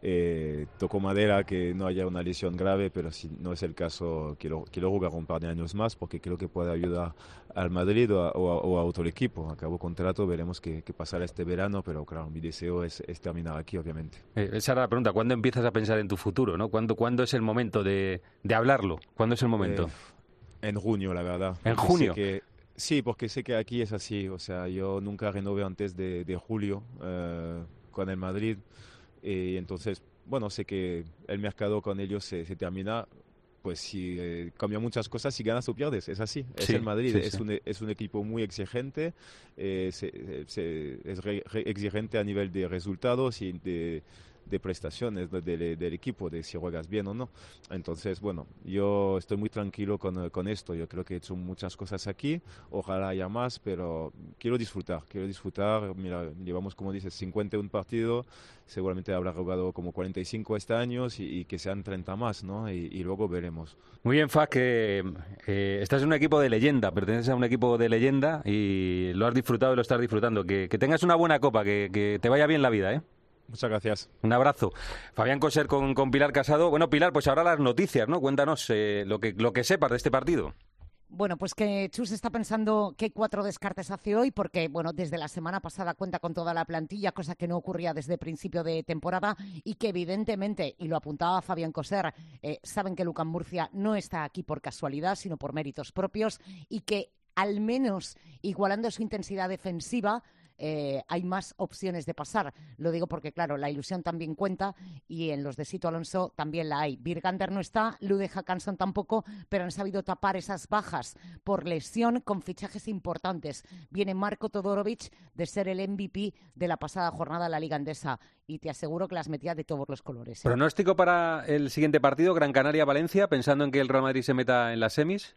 Eh, toco madera que no haya una lesión grave, pero si no es el caso, quiero, quiero jugar un par de años más porque creo que puede ayudar al Madrid o a, otro equipo. Acabo contrato, veremos qué, pasará este verano, pero claro, mi deseo es, terminar aquí, obviamente. Eh, esa era la pregunta, ¿cuándo empiezas a pensar en tu futuro? ¿no? ¿Cuándo, ¿cuándo es el momento de, de hablarlo? ¿Cuándo es el momento? Eh, en junio, la verdad. ¿En junio? Sí, porque sé que aquí es así. O sea, yo nunca renové antes de, julio eh, con el Madrid. Y entonces, bueno, sé que el mercado con ellos se, termina. Pues si eh, cambia muchas cosas, si ganas o pierdes, es así. Es el Madrid, es, Un, es un equipo muy exigente, eh, es exigente a nivel de resultados y de, de prestaciones del, equipo, de si juegas bien o no. Entonces, bueno, yo estoy muy tranquilo con, con, esto. Yo creo que he hecho muchas cosas aquí, ojalá haya más, pero quiero disfrutar, quiero disfrutar. Mira, llevamos, como dices, 51 partidos, seguramente habrá jugado como 45 este año y, que sean 30 más, ¿no? Y, luego veremos. Muy bien, Faz, que eh, estás en un equipo de leyenda, perteneces a un equipo de leyenda y lo has disfrutado y lo estás disfrutando. Que, que tengas una buena copa, que, que te vaya bien la vida, ¿eh? Muchas gracias. Un abrazo. Fabián Coser con, con, Pilar Casado. Bueno, Pilar, pues ahora las noticias, ¿no? Cuéntanos eh, lo, que, lo que sepas de este partido. Bueno, pues que Chus está pensando qué cuatro descartes hace hoy, porque bueno, desde la semana pasada cuenta con toda la plantilla, cosa que no ocurría desde el principio de temporada, y que evidentemente, y lo apuntaba Fabián Coser, eh, saben que Lucan Murcia no está aquí por casualidad, sino por méritos propios, y que al menos igualando su intensidad defensiva, eh, hay más opciones de pasar. Lo digo porque, claro, la ilusión también cuenta y en los de Sito Alonso también la hay. Birgander no está, Lude Hackanson tampoco, pero han sabido tapar esas bajas por lesión con fichajes importantes. Viene Marco Todorovic de ser el MVP de la pasada jornada de la Liga Andesa y te aseguro que las metía de todos los colores. ¿eh? ¿Pronóstico para el siguiente partido, Gran Canaria-Valencia, pensando en que el Real Madrid se meta en las semis?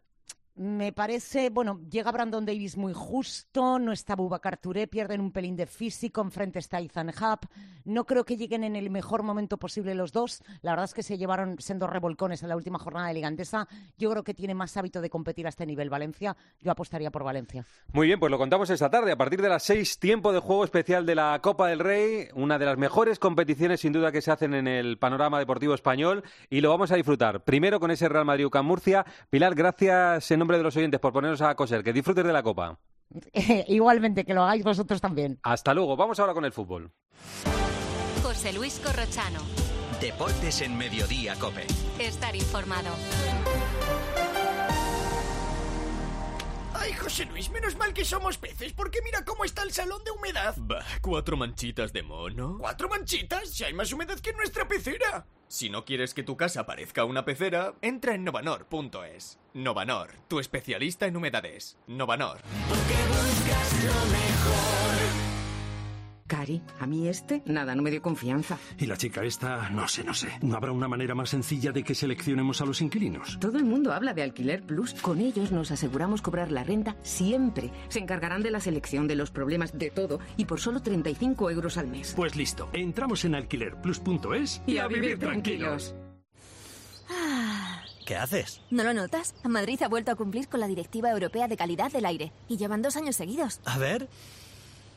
Me parece, bueno, llega Brandon Davis muy justo, no está Boubacar Touré, pierden un pelín de físico, enfrente está Ethan Hub. No creo que lleguen en el mejor momento posible los dos. La verdad es que se llevaron siendo revolcones en la última jornada de Ligandesa. Yo creo que tiene más hábito de competir a este nivel Valencia. Yo apostaría por Valencia. Muy bien, pues lo contamos esta tarde. A partir de las seis, tiempo de juego especial de la Copa del Rey, una de las mejores competiciones sin duda que se hacen en el panorama deportivo español y lo vamos a disfrutar. Primero con ese Real Madrid-UCAM Murcia. Pilar, gracias en nombre de los oyentes por ponernos a coser. Que disfrutes de la copa. Igualmente, que lo hagáis vosotros también. Hasta luego. Vamos ahora con el fútbol. José Luis Corrochano. Deportes en Mediodía, Cope. Estar informado. Ay, José Luis, menos mal que somos peces, porque mira cómo está el salón de humedad. Bah, cuatro manchitas de mono. ¿Cuatro manchitas? Si hay más humedad que en nuestra pecera. Si no quieres que tu casa parezca una pecera, entra en novanor.es. Novanor, tu especialista en humedades. Novanor. Porque buscas lo mejor. Cari, a mí este, nada, no me dio confianza. Y la chica esta, no sé, no sé. ¿No habrá una manera más sencilla de que seleccionemos a los inquilinos? Todo el mundo habla de Alquiler Plus. Con ellos nos aseguramos cobrar la renta siempre. Se encargarán de la selección, de los problemas, de todo. Y por solo 35 euros al mes. Pues listo. Entramos en alquilerplus.es y, Y a vivir tranquilos. ¿Qué haces? ¿No lo notas? Madrid ha vuelto a cumplir con la Directiva Europea de Calidad del Aire y llevan dos años seguidos. A ver.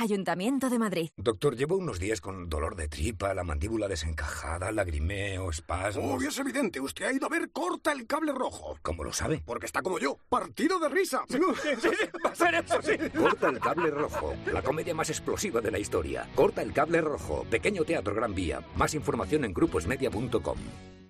Ayuntamiento de Madrid. Doctor, llevo unos días con dolor de tripa, la mandíbula desencajada, lagrimeo, espasmos. Obvio es evidente, usted ha ido a ver Corta el Cable Rojo. ¿Cómo lo sabe? Porque está como yo, partido de risa. Sí, sí, sí, va a ser eso, sí. Corta el Cable Rojo, la comedia más explosiva de la historia. Corta el Cable Rojo, pequeño teatro Gran Vía. Más información en gruposmedia.com.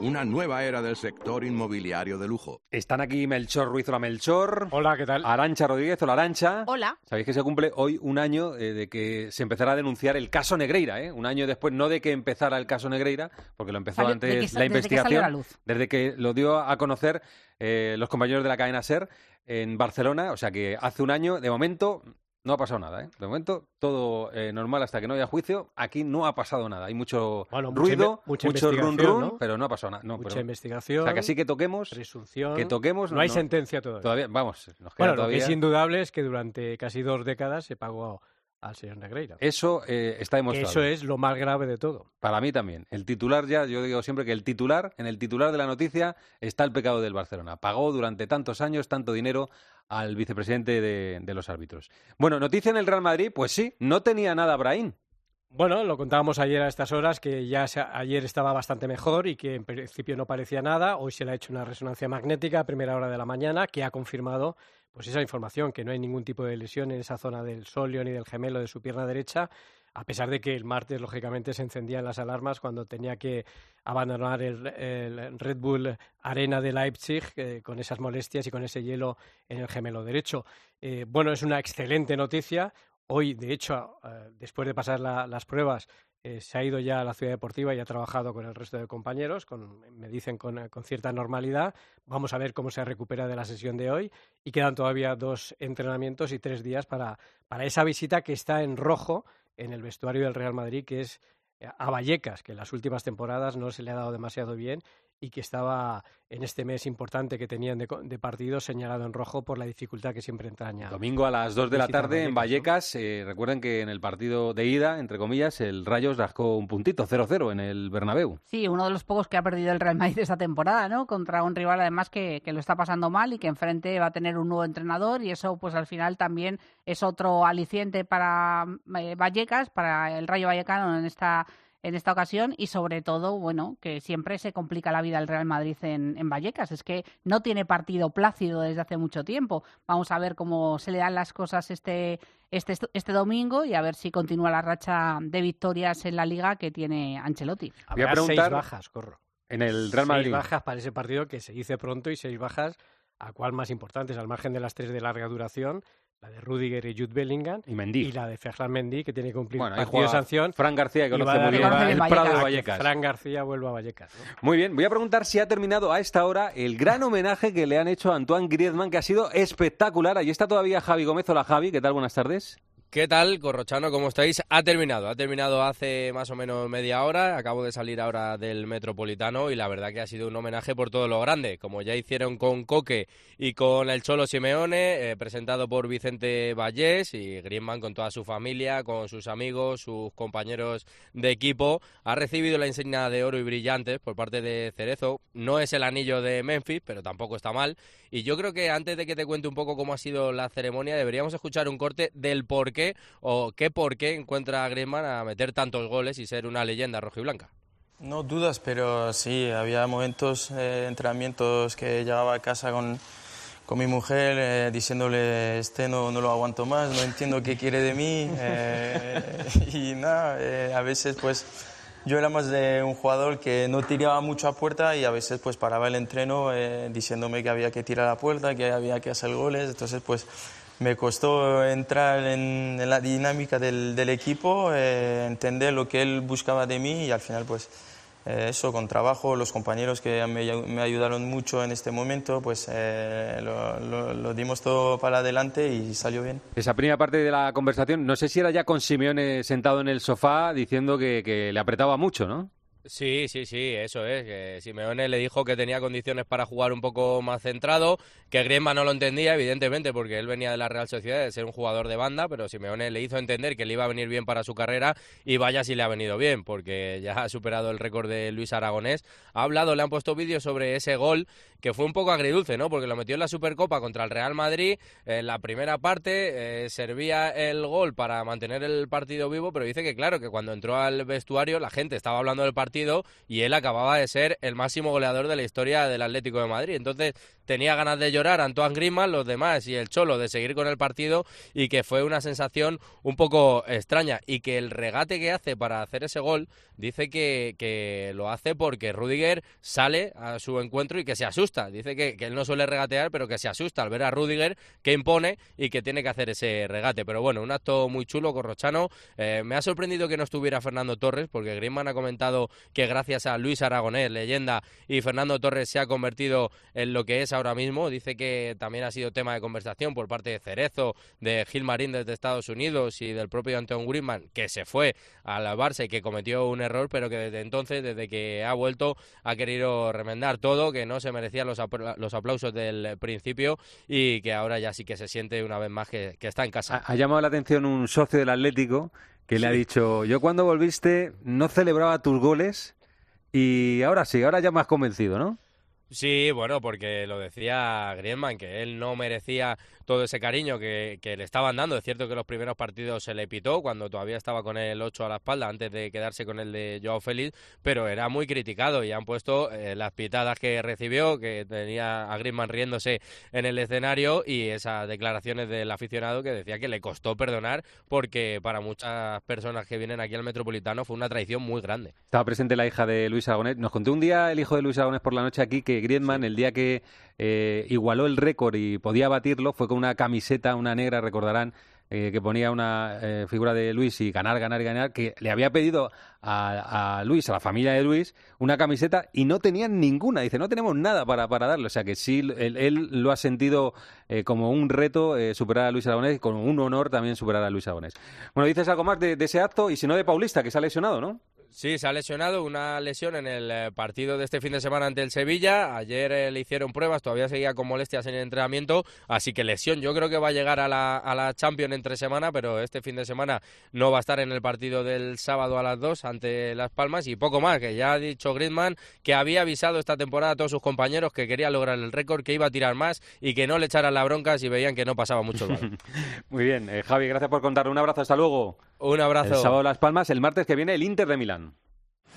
Una nueva era del sector inmobiliario de lujo. Están aquí Melchor Ruiz, hola Melchor. Hola, ¿qué tal? Arancha Rodríguez, hola Arancha. Hola. Sabéis que se cumple hoy un año eh, de que se empezara a denunciar el caso Negreira, ¿eh? Un año después, no de que empezara el caso Negreira, porque lo empezó Salió- antes que la desde que investigación. salió a la luz. Desde que lo dio a conocer eh, los compañeros de la cadena SER en Barcelona, o sea que hace un año, de momento, no ha pasado nada, ¿eh? De momento, todo eh, normal hasta que no haya juicio. Aquí no ha pasado nada. Hay mucho Bueno, mucha ruido, inve- mucha mucho run investigación, run, ¿no? pero no ha pasado nada. No, Mucha pero- investigación, O sea que así que toquemos. Presunción. Que toquemos. No hay sentencia todavía. vamos, nos queda Bueno, lo todavía. que es indudable es que durante casi dos décadas se pagó al señor Negreira. Eso eh, está demostrado. Eso es lo más grave de todo. Para mí también. El titular ya, yo digo siempre que el titular, en el titular de la noticia está el pecado del Barcelona. Pagó durante tantos años tanto dinero al vicepresidente de, los árbitros. Bueno, noticia en el Real Madrid, pues sí, no tenía nada Brahim. Bueno, lo contábamos ayer a estas horas, que ya se- ayer estaba bastante mejor y que en principio no parecía nada. Hoy se le ha hecho una resonancia magnética a primera hora de la mañana, que ha confirmado pues esa información, que no hay ningún tipo de lesión en esa zona del solio ni del gemelo de su pierna derecha, a pesar de que el martes, lógicamente, se encendían las alarmas cuando tenía que abandonar el, Red Bull Arena de Leipzig eh, con esas molestias y con ese hielo en el gemelo derecho. Eh, bueno, es una excelente noticia. Hoy, de hecho, eh, después de pasar la- las pruebas, se ha ido ya a la ciudad deportiva y ha trabajado con el resto de compañeros, con, me dicen con, con cierta normalidad. Vamos a ver cómo se recupera de la sesión de hoy y quedan todavía dos entrenamientos y tres días para, para esa visita que está en rojo en el vestuario del Real Madrid, que es eh, a Vallecas, que en las últimas temporadas no se le ha dado demasiado bien y que estaba en este mes importante que tenían de, co- de partido señalado en rojo por la dificultad que siempre entraña. Domingo a las 2 de la tarde en Vallecas, Vallecas. eh, recuerden que en el partido de ida, entre comillas, el Rayos rascó un puntito, 0-0 en el Bernabéu. Sí, uno de los pocos que ha perdido el Real Madrid esta temporada, ¿no? Contra un rival además que, que lo está pasando mal y que enfrente va a tener un nuevo entrenador y eso pues al final también es otro aliciente para eh, Vallecas, para el Rayo Vallecano en esta en esta ocasión y sobre todo, bueno, que siempre se complica la vida el Real Madrid en, en Vallecas. Es que no tiene partido plácido desde hace mucho tiempo. Vamos a ver cómo se le dan las cosas este, este, este domingo y a ver si continúa la racha de victorias en la liga que tiene Ancelotti. Voy a preguntar- seis bajas, corro. En el Real Seis Madrid. bajas para ese partido que se dice pronto y seis bajas a cuál más importantes, al margen de las tres de larga duración, la de Rudiger y Jude Bellingham Y Mendy. y la de Ferland Mendy que tiene que cumplir Bueno, partido de sanción. Fran García, que conoce muy bien el el Prado de Vallecas. Fran García vuelva a Vallecas. ¿no? Muy bien, voy a preguntar si ha terminado a esta hora el gran homenaje que le han hecho a Antoine Griezmann, que ha sido espectacular. Allí está todavía Javi Gómez. Hola Javi, ¿qué tal? Buenas tardes. ¿Qué tal, Corrochano? ¿Cómo estáis? Ha terminado, ha terminado hace más o menos media hora. Acabo de salir ahora del Metropolitano y la verdad que ha sido un homenaje por todo lo grande, como ya hicieron con Coque y con el Cholo Simeone, eh, presentado por Vicente Vallés y Griezmann con toda su familia, con sus amigos, sus compañeros de equipo. Ha recibido la insignia de oro y brillantes por parte de Cerezo. No es el anillo de Memphis, pero tampoco está mal. Y yo creo que antes de que te cuente un poco cómo ha sido la ceremonia, deberíamos escuchar un corte del por qué o qué por qué encuentra a Griezmann a meter tantos goles y ser una leyenda rojiblanca. No dudas, pero sí, había momentos, eh, entrenamientos que llegaba a casa con, con mi mujer eh, diciéndole, este no, no lo aguanto más, no entiendo qué quiere de mí. eh, y nada, a veces pues yo era más de un jugador que no tiraba mucho a puerta y a veces pues paraba el entreno diciéndome que había que tirar a puerta, que había que hacer goles. Entonces pues me costó entrar en, la dinámica del, equipo, eh, entender lo que él buscaba de mí y al final pues eh, eso, con trabajo, los compañeros que me, ayudaron mucho en este momento, pues eh, lo, dimos todo para adelante y salió bien. Esa primera parte de la conversación, no sé si era ya con Simeone sentado en el sofá diciendo que le apretaba mucho, ¿no? Sí, sí, sí, eso es. Que Simeone le dijo que tenía condiciones para jugar un poco más centrado, que Griezmann no lo entendía, evidentemente, porque él venía de la Real Sociedad de ser un jugador de banda, pero Simeone le hizo entender que le iba a venir bien para su carrera y vaya si le ha venido bien, porque ya ha superado el récord de Luis Aragonés. Ha hablado, le han puesto vídeos sobre ese gol que fue un poco agridulce, ¿no? Porque lo metió en la Supercopa contra el Real Madrid. En la primera parte eh, servía el gol para mantener el partido vivo, pero dice que, claro, que cuando entró al vestuario la gente estaba hablando del partido y él acababa de ser el máximo goleador de la historia del Atlético de Madrid. Entonces tenía ganas de llorar Antoine Griezmann, los demás y el Cholo de seguir con el partido y que fue una sensación un poco extraña y que el regate que hace para hacer ese gol dice que, que lo hace porque Rudiger sale a su encuentro y que se asusta. Dice que, que, él no suele regatear, pero que se asusta al ver a Rudiger que impone y que tiene que hacer ese regate. Pero bueno, un acto muy chulo, Corrochano. Eh, me ha sorprendido que no estuviera Fernando Torres porque Griezmann ha comentado que gracias a Luis Aragonés, leyenda, y Fernando Torres se ha convertido en lo que es ahora mismo. Dice que también ha sido tema de conversación por parte de Cerezo, de Gil Marín desde Estados Unidos y del propio Anton Griezmann, que se fue al Barça y que cometió un error, pero que desde entonces, desde que ha vuelto, ha querido remendar todo, que no se merecían los, los aplausos del principio y que ahora ya sí que se siente una vez más que, está en casa. Ha, llamado la atención un socio del Atlético que le ha dicho, yo cuando volviste no celebraba tus goles y ahora sí, ahora ya más convencido, ¿no? Sí, bueno, porque lo decía Griezmann, que él no merecía todo ese cariño que, le estaban dando. Es cierto que los primeros partidos se le pitó cuando todavía estaba con el 8 a la espalda antes de quedarse con el de Joao Félix, pero era muy criticado y han puesto eh, las pitadas que recibió, que tenía a Griezmann riéndose en el escenario y esas declaraciones del aficionado que decía que le costó perdonar porque para muchas personas que vienen aquí al Metropolitano fue una traición muy grande. Estaba presente la hija de Luis Aragonés. Nos contó un día el hijo de Luis Aragonés por la noche aquí que Griezmann, el día que eh, igualó el récord y podía batirlo, fue con una camiseta, una negra, recordarán, eh, que ponía una eh, figura de Luis y ganar, ganar, ganar, que le había pedido a, Luis, a la familia de Luis, una camiseta y no tenían ninguna. Dice, no tenemos nada para, para darle. O sea que sí, él, lo ha sentido como un reto superar a Luis Aragonés y como un honor también superar a Luis Aragonés. Bueno, dices algo más de, de ese acto y si no de Paulista, que se ha lesionado, ¿no? Sí, se ha lesionado una lesión en el eh, partido de este fin de semana ante el Sevilla. Ayer eh, le hicieron pruebas, todavía seguía con molestias en el entrenamiento, así que lesión. Yo creo que va a llegar a la, a la Champions entre semana, pero este fin de semana no va a estar en el partido del sábado a las 2 ante Las Palmas y poco más, que ya ha dicho Griezmann que había avisado esta temporada a todos sus compañeros que quería lograr el récord, que iba a tirar más y que no le echaran la bronca si veían que no pasaba mucho el Muy bien, eh, Javi, gracias por contar. Un abrazo, hasta luego. Un abrazo. El sábado Las Palmas, el martes que viene el Inter de Milán.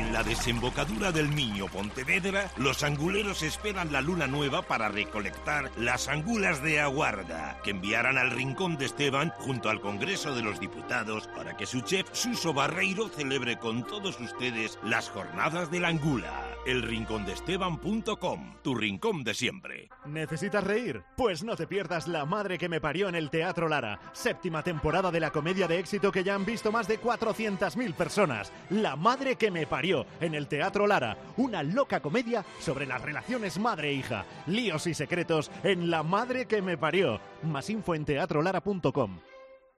En la desembocadura del Niño Pontevedra, los anguleros esperan la luna nueva para recolectar las angulas de aguarda, que enviarán al Rincón de Esteban junto al Congreso de los Diputados para que su chef Suso Barreiro celebre con todos ustedes las jornadas de la angula. Elrincondesteban.com, tu rincón de siempre. ¿Necesitas reír? Pues no te pierdas La Madre que me parió en el Teatro Lara, séptima temporada de la comedia de éxito que ya han visto más de 400.000 personas. La Madre que me parió en el Teatro Lara, una loca comedia sobre las relaciones madre-hija, líos y secretos en La Madre que me parió. Más info en teatrolara.com.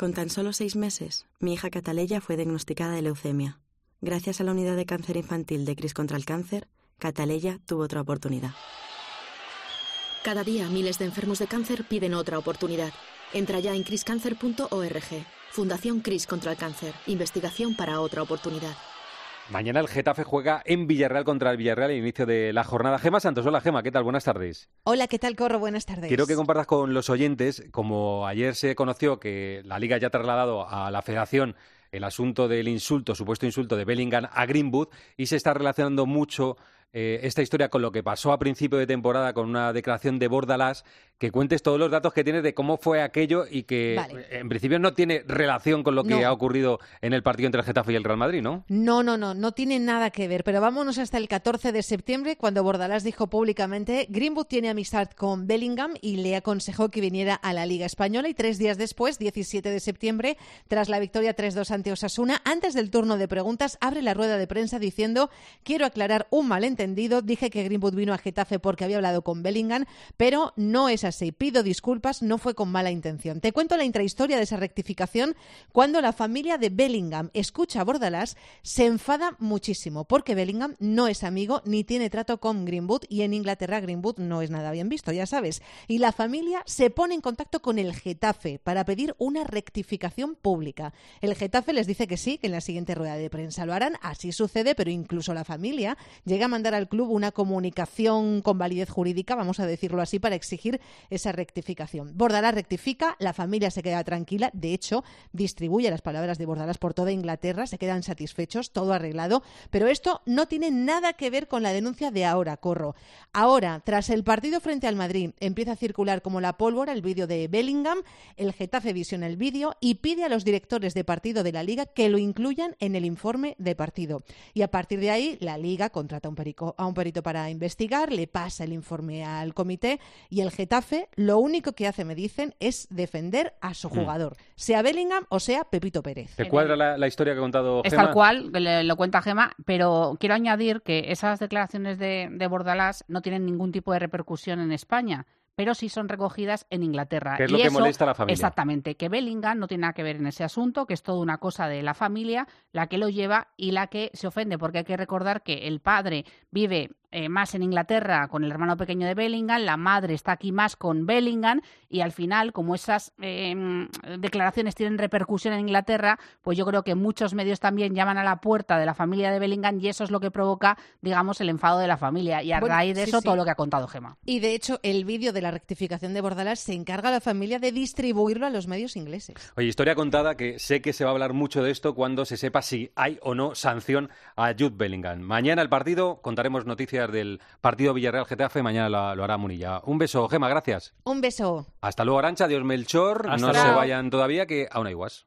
Con tan solo seis meses, mi hija Cataleya fue diagnosticada de leucemia. Gracias a la unidad de cáncer infantil de Cris contra el cáncer, Cataleya tuvo otra oportunidad. Cada día miles de enfermos de cáncer piden otra oportunidad. Entra ya en criscancer.org. Fundación Cris contra el Cáncer. Investigación para otra oportunidad. Mañana el Getafe juega en Villarreal contra el Villarreal al inicio de la jornada. Gema Santos, hola Gema, ¿qué tal? Buenas tardes. Hola, ¿qué tal, Corro? Buenas tardes. Quiero que compartas con los oyentes, como ayer se conoció que la Liga ya ha trasladado a la Federación el asunto del insulto, supuesto insulto de Bellingham a Greenwood, y se está relacionando mucho eh, esta historia con lo que pasó a principio de temporada con una declaración de Bordalás, que cuentes todos los datos que tienes de cómo fue aquello y que en principio no tiene relación con lo que ha ocurrido en el partido entre el Getafe y el Real Madrid, ¿no? No, no, no, no tiene nada que ver. Pero vámonos hasta el 14 de septiembre, cuando Bordalás dijo públicamente Greenwood tiene amistad con Bellingham y le aconsejó que viniera a la Liga Española. Y tres días después, 17 de septiembre, tras la victoria 3-2 ante Osasuna, antes del turno de preguntas, abre la rueda de prensa diciendo quiero aclarar un malentendido Dije que Greenwood vino a Getafe porque había hablado con Bellingham, pero no es así. Pido disculpas, no fue con mala intención. Te cuento la intrahistoria de esa rectificación. Cuando la familia de Bellingham escucha a Bordalás, se enfada muchísimo porque Bellingham no es amigo ni tiene trato con Greenwood y en Inglaterra Greenwood no es nada bien visto, ya sabes. Y la familia se pone en contacto con el Getafe para pedir una rectificación pública. El Getafe les dice que sí, que en la siguiente rueda de prensa lo harán. Así sucede, pero incluso la familia llega a mandar al club una comunicación con validez jurídica, vamos a decirlo así, para exigir esa rectificación. Bordalás rectifica, la familia se queda tranquila, de hecho, distribuye las palabras de Bordalás por toda Inglaterra, se quedan satisfechos, todo arreglado, pero esto no tiene nada que ver con la denuncia de ahora, Corro. Ahora, tras el partido frente al Madrid, empieza a circular como la pólvora el vídeo de Bellingham, el Getafe visiona el vídeo y pide a los directores de partido de la Liga que lo incluyan en el informe de partido. Y a partir de ahí, la Liga contrata un, perico, a un perito para investigar, le pasa el informe al comité y el Getafe lo único que hace, me dicen, es defender a su mm. jugador, sea Bellingham o sea Pepito Pérez. ¿Te cuadra la, historia que ha contado Es tal cual, lo cuenta Gema, pero quiero añadir que esas declaraciones de, de Bordalás no tienen ningún tipo de repercusión en España pero sí son recogidas en Inglaterra. ¿Qué es lo que molesta a la familia? Exactamente, que Bellingham no tiene nada que ver en ese asunto, que es toda una cosa de la familia la que lo lleva y la que se ofende, porque hay que recordar que el padre vive eh, más en Inglaterra con el hermano pequeño de Bellingham, la madre está aquí más con Bellingham y al final, como esas em, declaraciones tienen repercusión en Inglaterra, pues yo creo que muchos medios también llaman a la puerta de la familia de Bellingham y eso es lo que provoca, digamos, el enfado de la familia y a raíz de eso todo lo que ha contado Gema. Y de hecho, el vídeo de la rectificación de Bordalás se encarga a la familia de distribuirlo a los medios ingleses. Oye, historia contada que sé que se va a hablar mucho de esto cuando se sepa si hay o no sanción a Jude Bellingham. Mañana el partido contaremos noticias del partido Villarreal-Getafe. Mañana lo, hará Munilla. Un beso, Gema, gracias. Un beso. Hasta luego, Arancha. Adiós, Melchor. no se vayan todavía, que aún hay guas.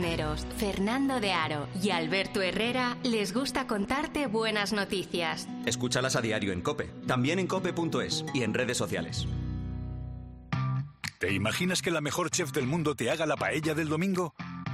Fernando de Aro y Alberto Herrera les gusta contarte buenas noticias. Escúchalas a diario en Cope, también en cope.es y en redes sociales. ¿Te imaginas que la mejor chef del mundo te haga la paella del domingo?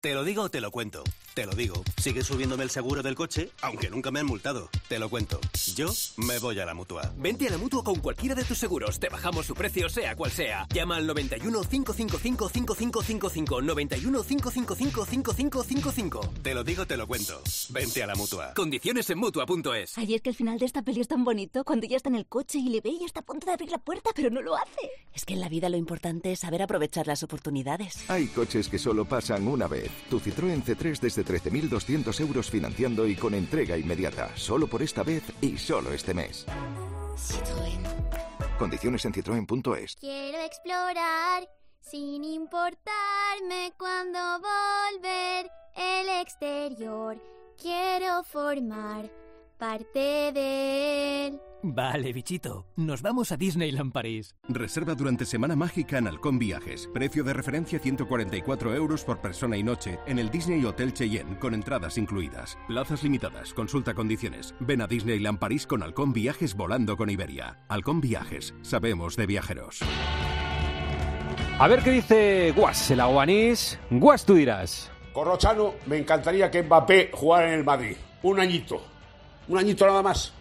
Te lo digo, te lo cuento. Te lo digo. Sigue subiéndome el seguro del coche, aunque nunca me han multado. Te lo cuento. Yo me voy a la mutua. Vente a la mutua con cualquiera de tus seguros. Te bajamos su precio, sea cual sea. Llama al 91 555 5555. 91 555 5555. Te lo digo, te lo cuento. Vente a la mutua. Condiciones en mutua.es. Ayer que el final de esta peli es tan bonito, cuando ya está en el coche y le ve y está a punto de abrir la puerta, pero no lo hace. Es que en la vida lo importante es saber aprovechar las oportunidades. Hay coches que solo pasan una vez. Tu Citroën C3 desde 13.200 euros financiando y con entrega inmediata. Solo por esta vez y solo este mes. Citroën. Condiciones en citroen.es. Quiero explorar sin importarme cuando volver el exterior. Quiero formar parte de él. Vale, bichito. Nos vamos a Disneyland París. Reserva durante Semana Mágica en Halcón Viajes. Precio de referencia 144 euros por persona y noche en el Disney Hotel Cheyenne, con entradas incluidas. Plazas limitadas. Consulta condiciones. Ven a Disneyland París con Halcón Viajes volando con Iberia. Halcón Viajes. Sabemos de viajeros. A ver qué dice Guas, el aguanís. Guas, tú dirás. Corrochano, me encantaría que Mbappé jugara en el Madrid. Un añito. Un añito nada más.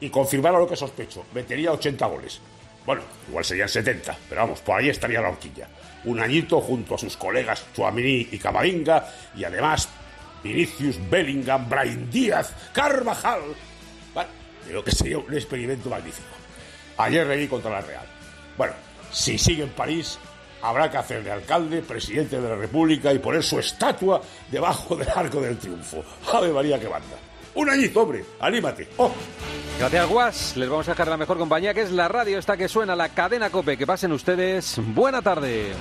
Y confirmara lo que sospecho. Metería 80 goles. Bueno, igual serían 70, pero vamos, por ahí estaría la horquilla. Un añito junto a sus colegas Chuamini y Camavinga, y además Vinicius, Bellingham, Brian Díaz, Carvajal. Bueno, creo que sería un experimento magnífico. Ayer leí contra la Real. Bueno, si sigue en París, habrá que hacer de alcalde, presidente de la República y poner su estatua debajo del arco del triunfo. Ave María que banda. Un añito, hombre, anímate. Oh. Gracias, Guas. Les vamos a dejar la mejor compañía, que es la radio esta que suena, la cadena Cope. Que pasen ustedes. Buena tarde.